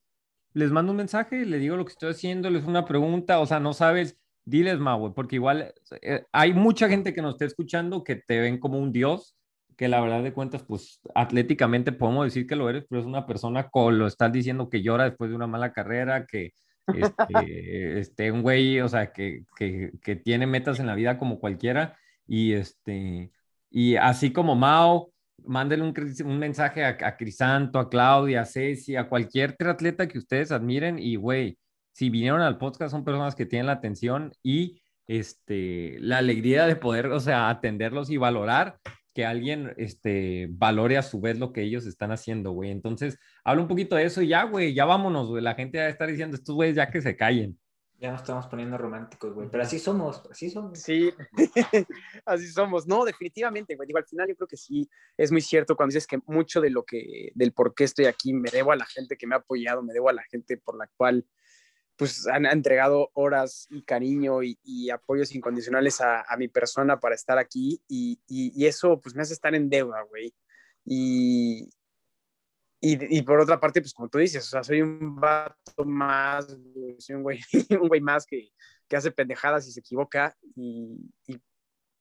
Les mando un mensaje, le digo lo que estoy haciendo, les una pregunta, o sea, no sabes, diles más, güey, porque igual eh, hay mucha gente que nos está escuchando que te ven como un dios, que la verdad de cuentas, pues atléticamente podemos decir que lo eres, pero es una persona, con lo estás diciendo que llora después de una mala carrera, que este, este, un güey, o sea, que, que, que tiene metas en la vida como cualquiera, y este, y así como Mao, mándenle un, un mensaje a, a Crisanto, a Claudia, a Ceci, a cualquier triatleta que ustedes admiren y, güey, si vinieron al podcast son personas que tienen la atención y este, la alegría de poder, o sea, atenderlos y valorar que alguien este, valore a su vez lo que ellos están haciendo, güey. Entonces, habla un poquito de eso y ya, güey, ya vámonos, güey. La gente va a estar diciendo, estos güeyes ya que se callen. Ya nos estamos poniendo románticos, güey. Pero así somos, así somos. Sí, así somos. No, definitivamente, güey. Digo, al final yo creo que sí es muy cierto cuando dices que mucho de lo que, del por qué estoy aquí, me debo a la gente que me ha apoyado, me debo a la gente por la cual, pues, han entregado horas y cariño y, y apoyos incondicionales a, a mi persona para estar aquí y, y- y eso, pues, me hace estar en deuda, güey. Y, y, por otra parte, pues, como tú dices, o sea, soy un vato más, soy un güey, un güey más que, que hace pendejadas y se equivoca y,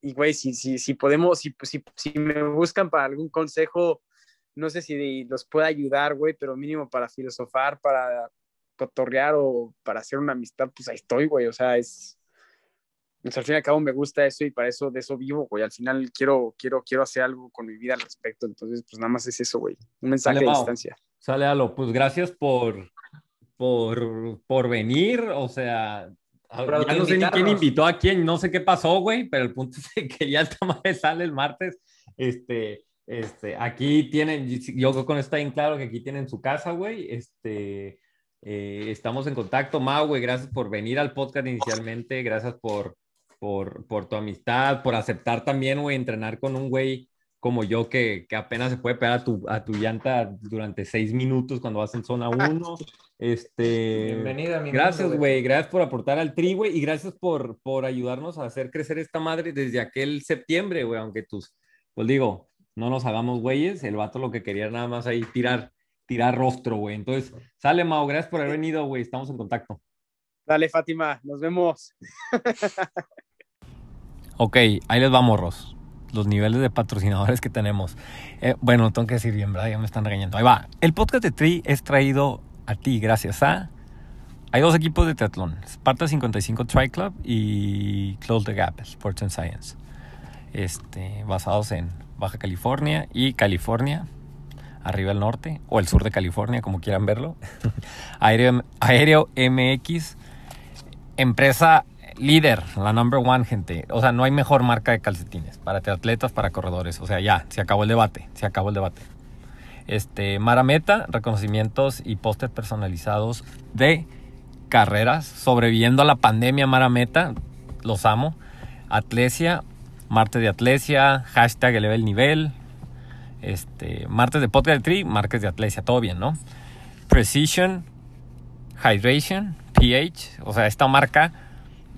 y, güey, si, si, si podemos, si, si, si me buscan para algún consejo, no sé si los pueda ayudar, güey, pero mínimo para filosofar, para cotorrear o para hacer una amistad, pues ahí estoy, güey, o sea, es, pues, al fin y al cabo me gusta eso y para eso, de eso vivo, güey, al final quiero, quiero, quiero hacer algo con mi vida al respecto, entonces, pues nada más es eso, güey, un mensaje Sale, de Mau. distancia. Sale, Alo, pues gracias por, por, por venir, o sea, Por ya no sé ni quién invitó a quién, no sé qué pasó, güey, pero el punto es que ya el madre sale el martes, este, este, aquí tienen, yo creo que con esto está bien claro que aquí tienen su casa, güey, este, eh, estamos en contacto, Mau, güey, gracias por venir al podcast inicialmente, gracias por, por, por tu amistad, por aceptar también, güey, entrenar con un güey como yo que, que apenas se puede pegar a tu, a tu llanta durante seis minutos cuando vas en zona 1. Este, Bienvenido a mi Gracias, güey. Gracias por aportar al tri, güey. Y gracias por, por ayudarnos a hacer crecer esta madre desde aquel septiembre, güey. Aunque tus, pues digo, no nos hagamos güeyes. El vato lo que quería nada más ahí tirar, tirar rostro, güey. Entonces, sale, Mau. Gracias por haber venido, güey. Estamos en contacto. Dale, Fátima, nos vemos. Ok, ahí les va, morros. Los niveles de patrocinadores que tenemos. Eh, bueno, tengo que decir bien, ¿verdad? Ya me están regañando. Ahí va. El podcast de Tri es traído a ti gracias a... Hay dos equipos de triatlón. Sparta 55 Tri Club y Close the Gap, Sports and Science. Este, basados en Baja California y California, arriba al norte, o el sur de California, como quieran verlo. Aéreo, Aéreo MX, empresa líder, la number one, gente. O sea, no hay mejor marca de calcetines para atletas, para corredores. O sea, ya, se acabó el debate, se acabó el debate. Este, Marameta, reconocimientos y pósters personalizados de carreras, sobreviviendo a la pandemia Marameta, los amo. Atlesia, martes de Atlesia, hashtag eleva el nivel, este, martes de podcast de Tri, martes de Atlesia, todo bien, ¿no? Precision, Hydration, pH, o sea, esta marca,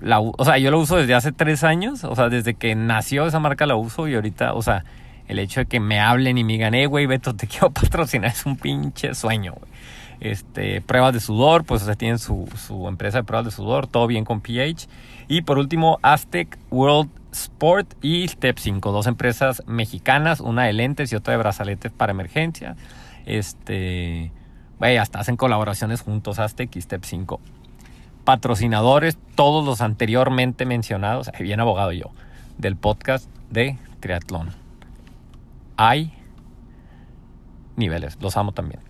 la, o sea, yo lo uso desde hace tres años, o sea, desde que nació esa marca la uso y ahorita, o sea, el hecho de que me hablen y me digan, eh, güey, Beto, te quiero patrocinar, es un pinche sueño, güey. Este, pruebas de sudor, pues, o sea, tienen su, su empresa de pruebas de sudor, todo bien con pH. Y por último, Aztec World Sport y Step 5, dos empresas mexicanas, una de lentes y otra de brazaletes para emergencia. Este, güey, hasta hacen colaboraciones juntos, Aztec y Step 5 patrocinadores, todos los anteriormente mencionados, bien abogado yo, del podcast de triatlón. Hay niveles. Los amo también.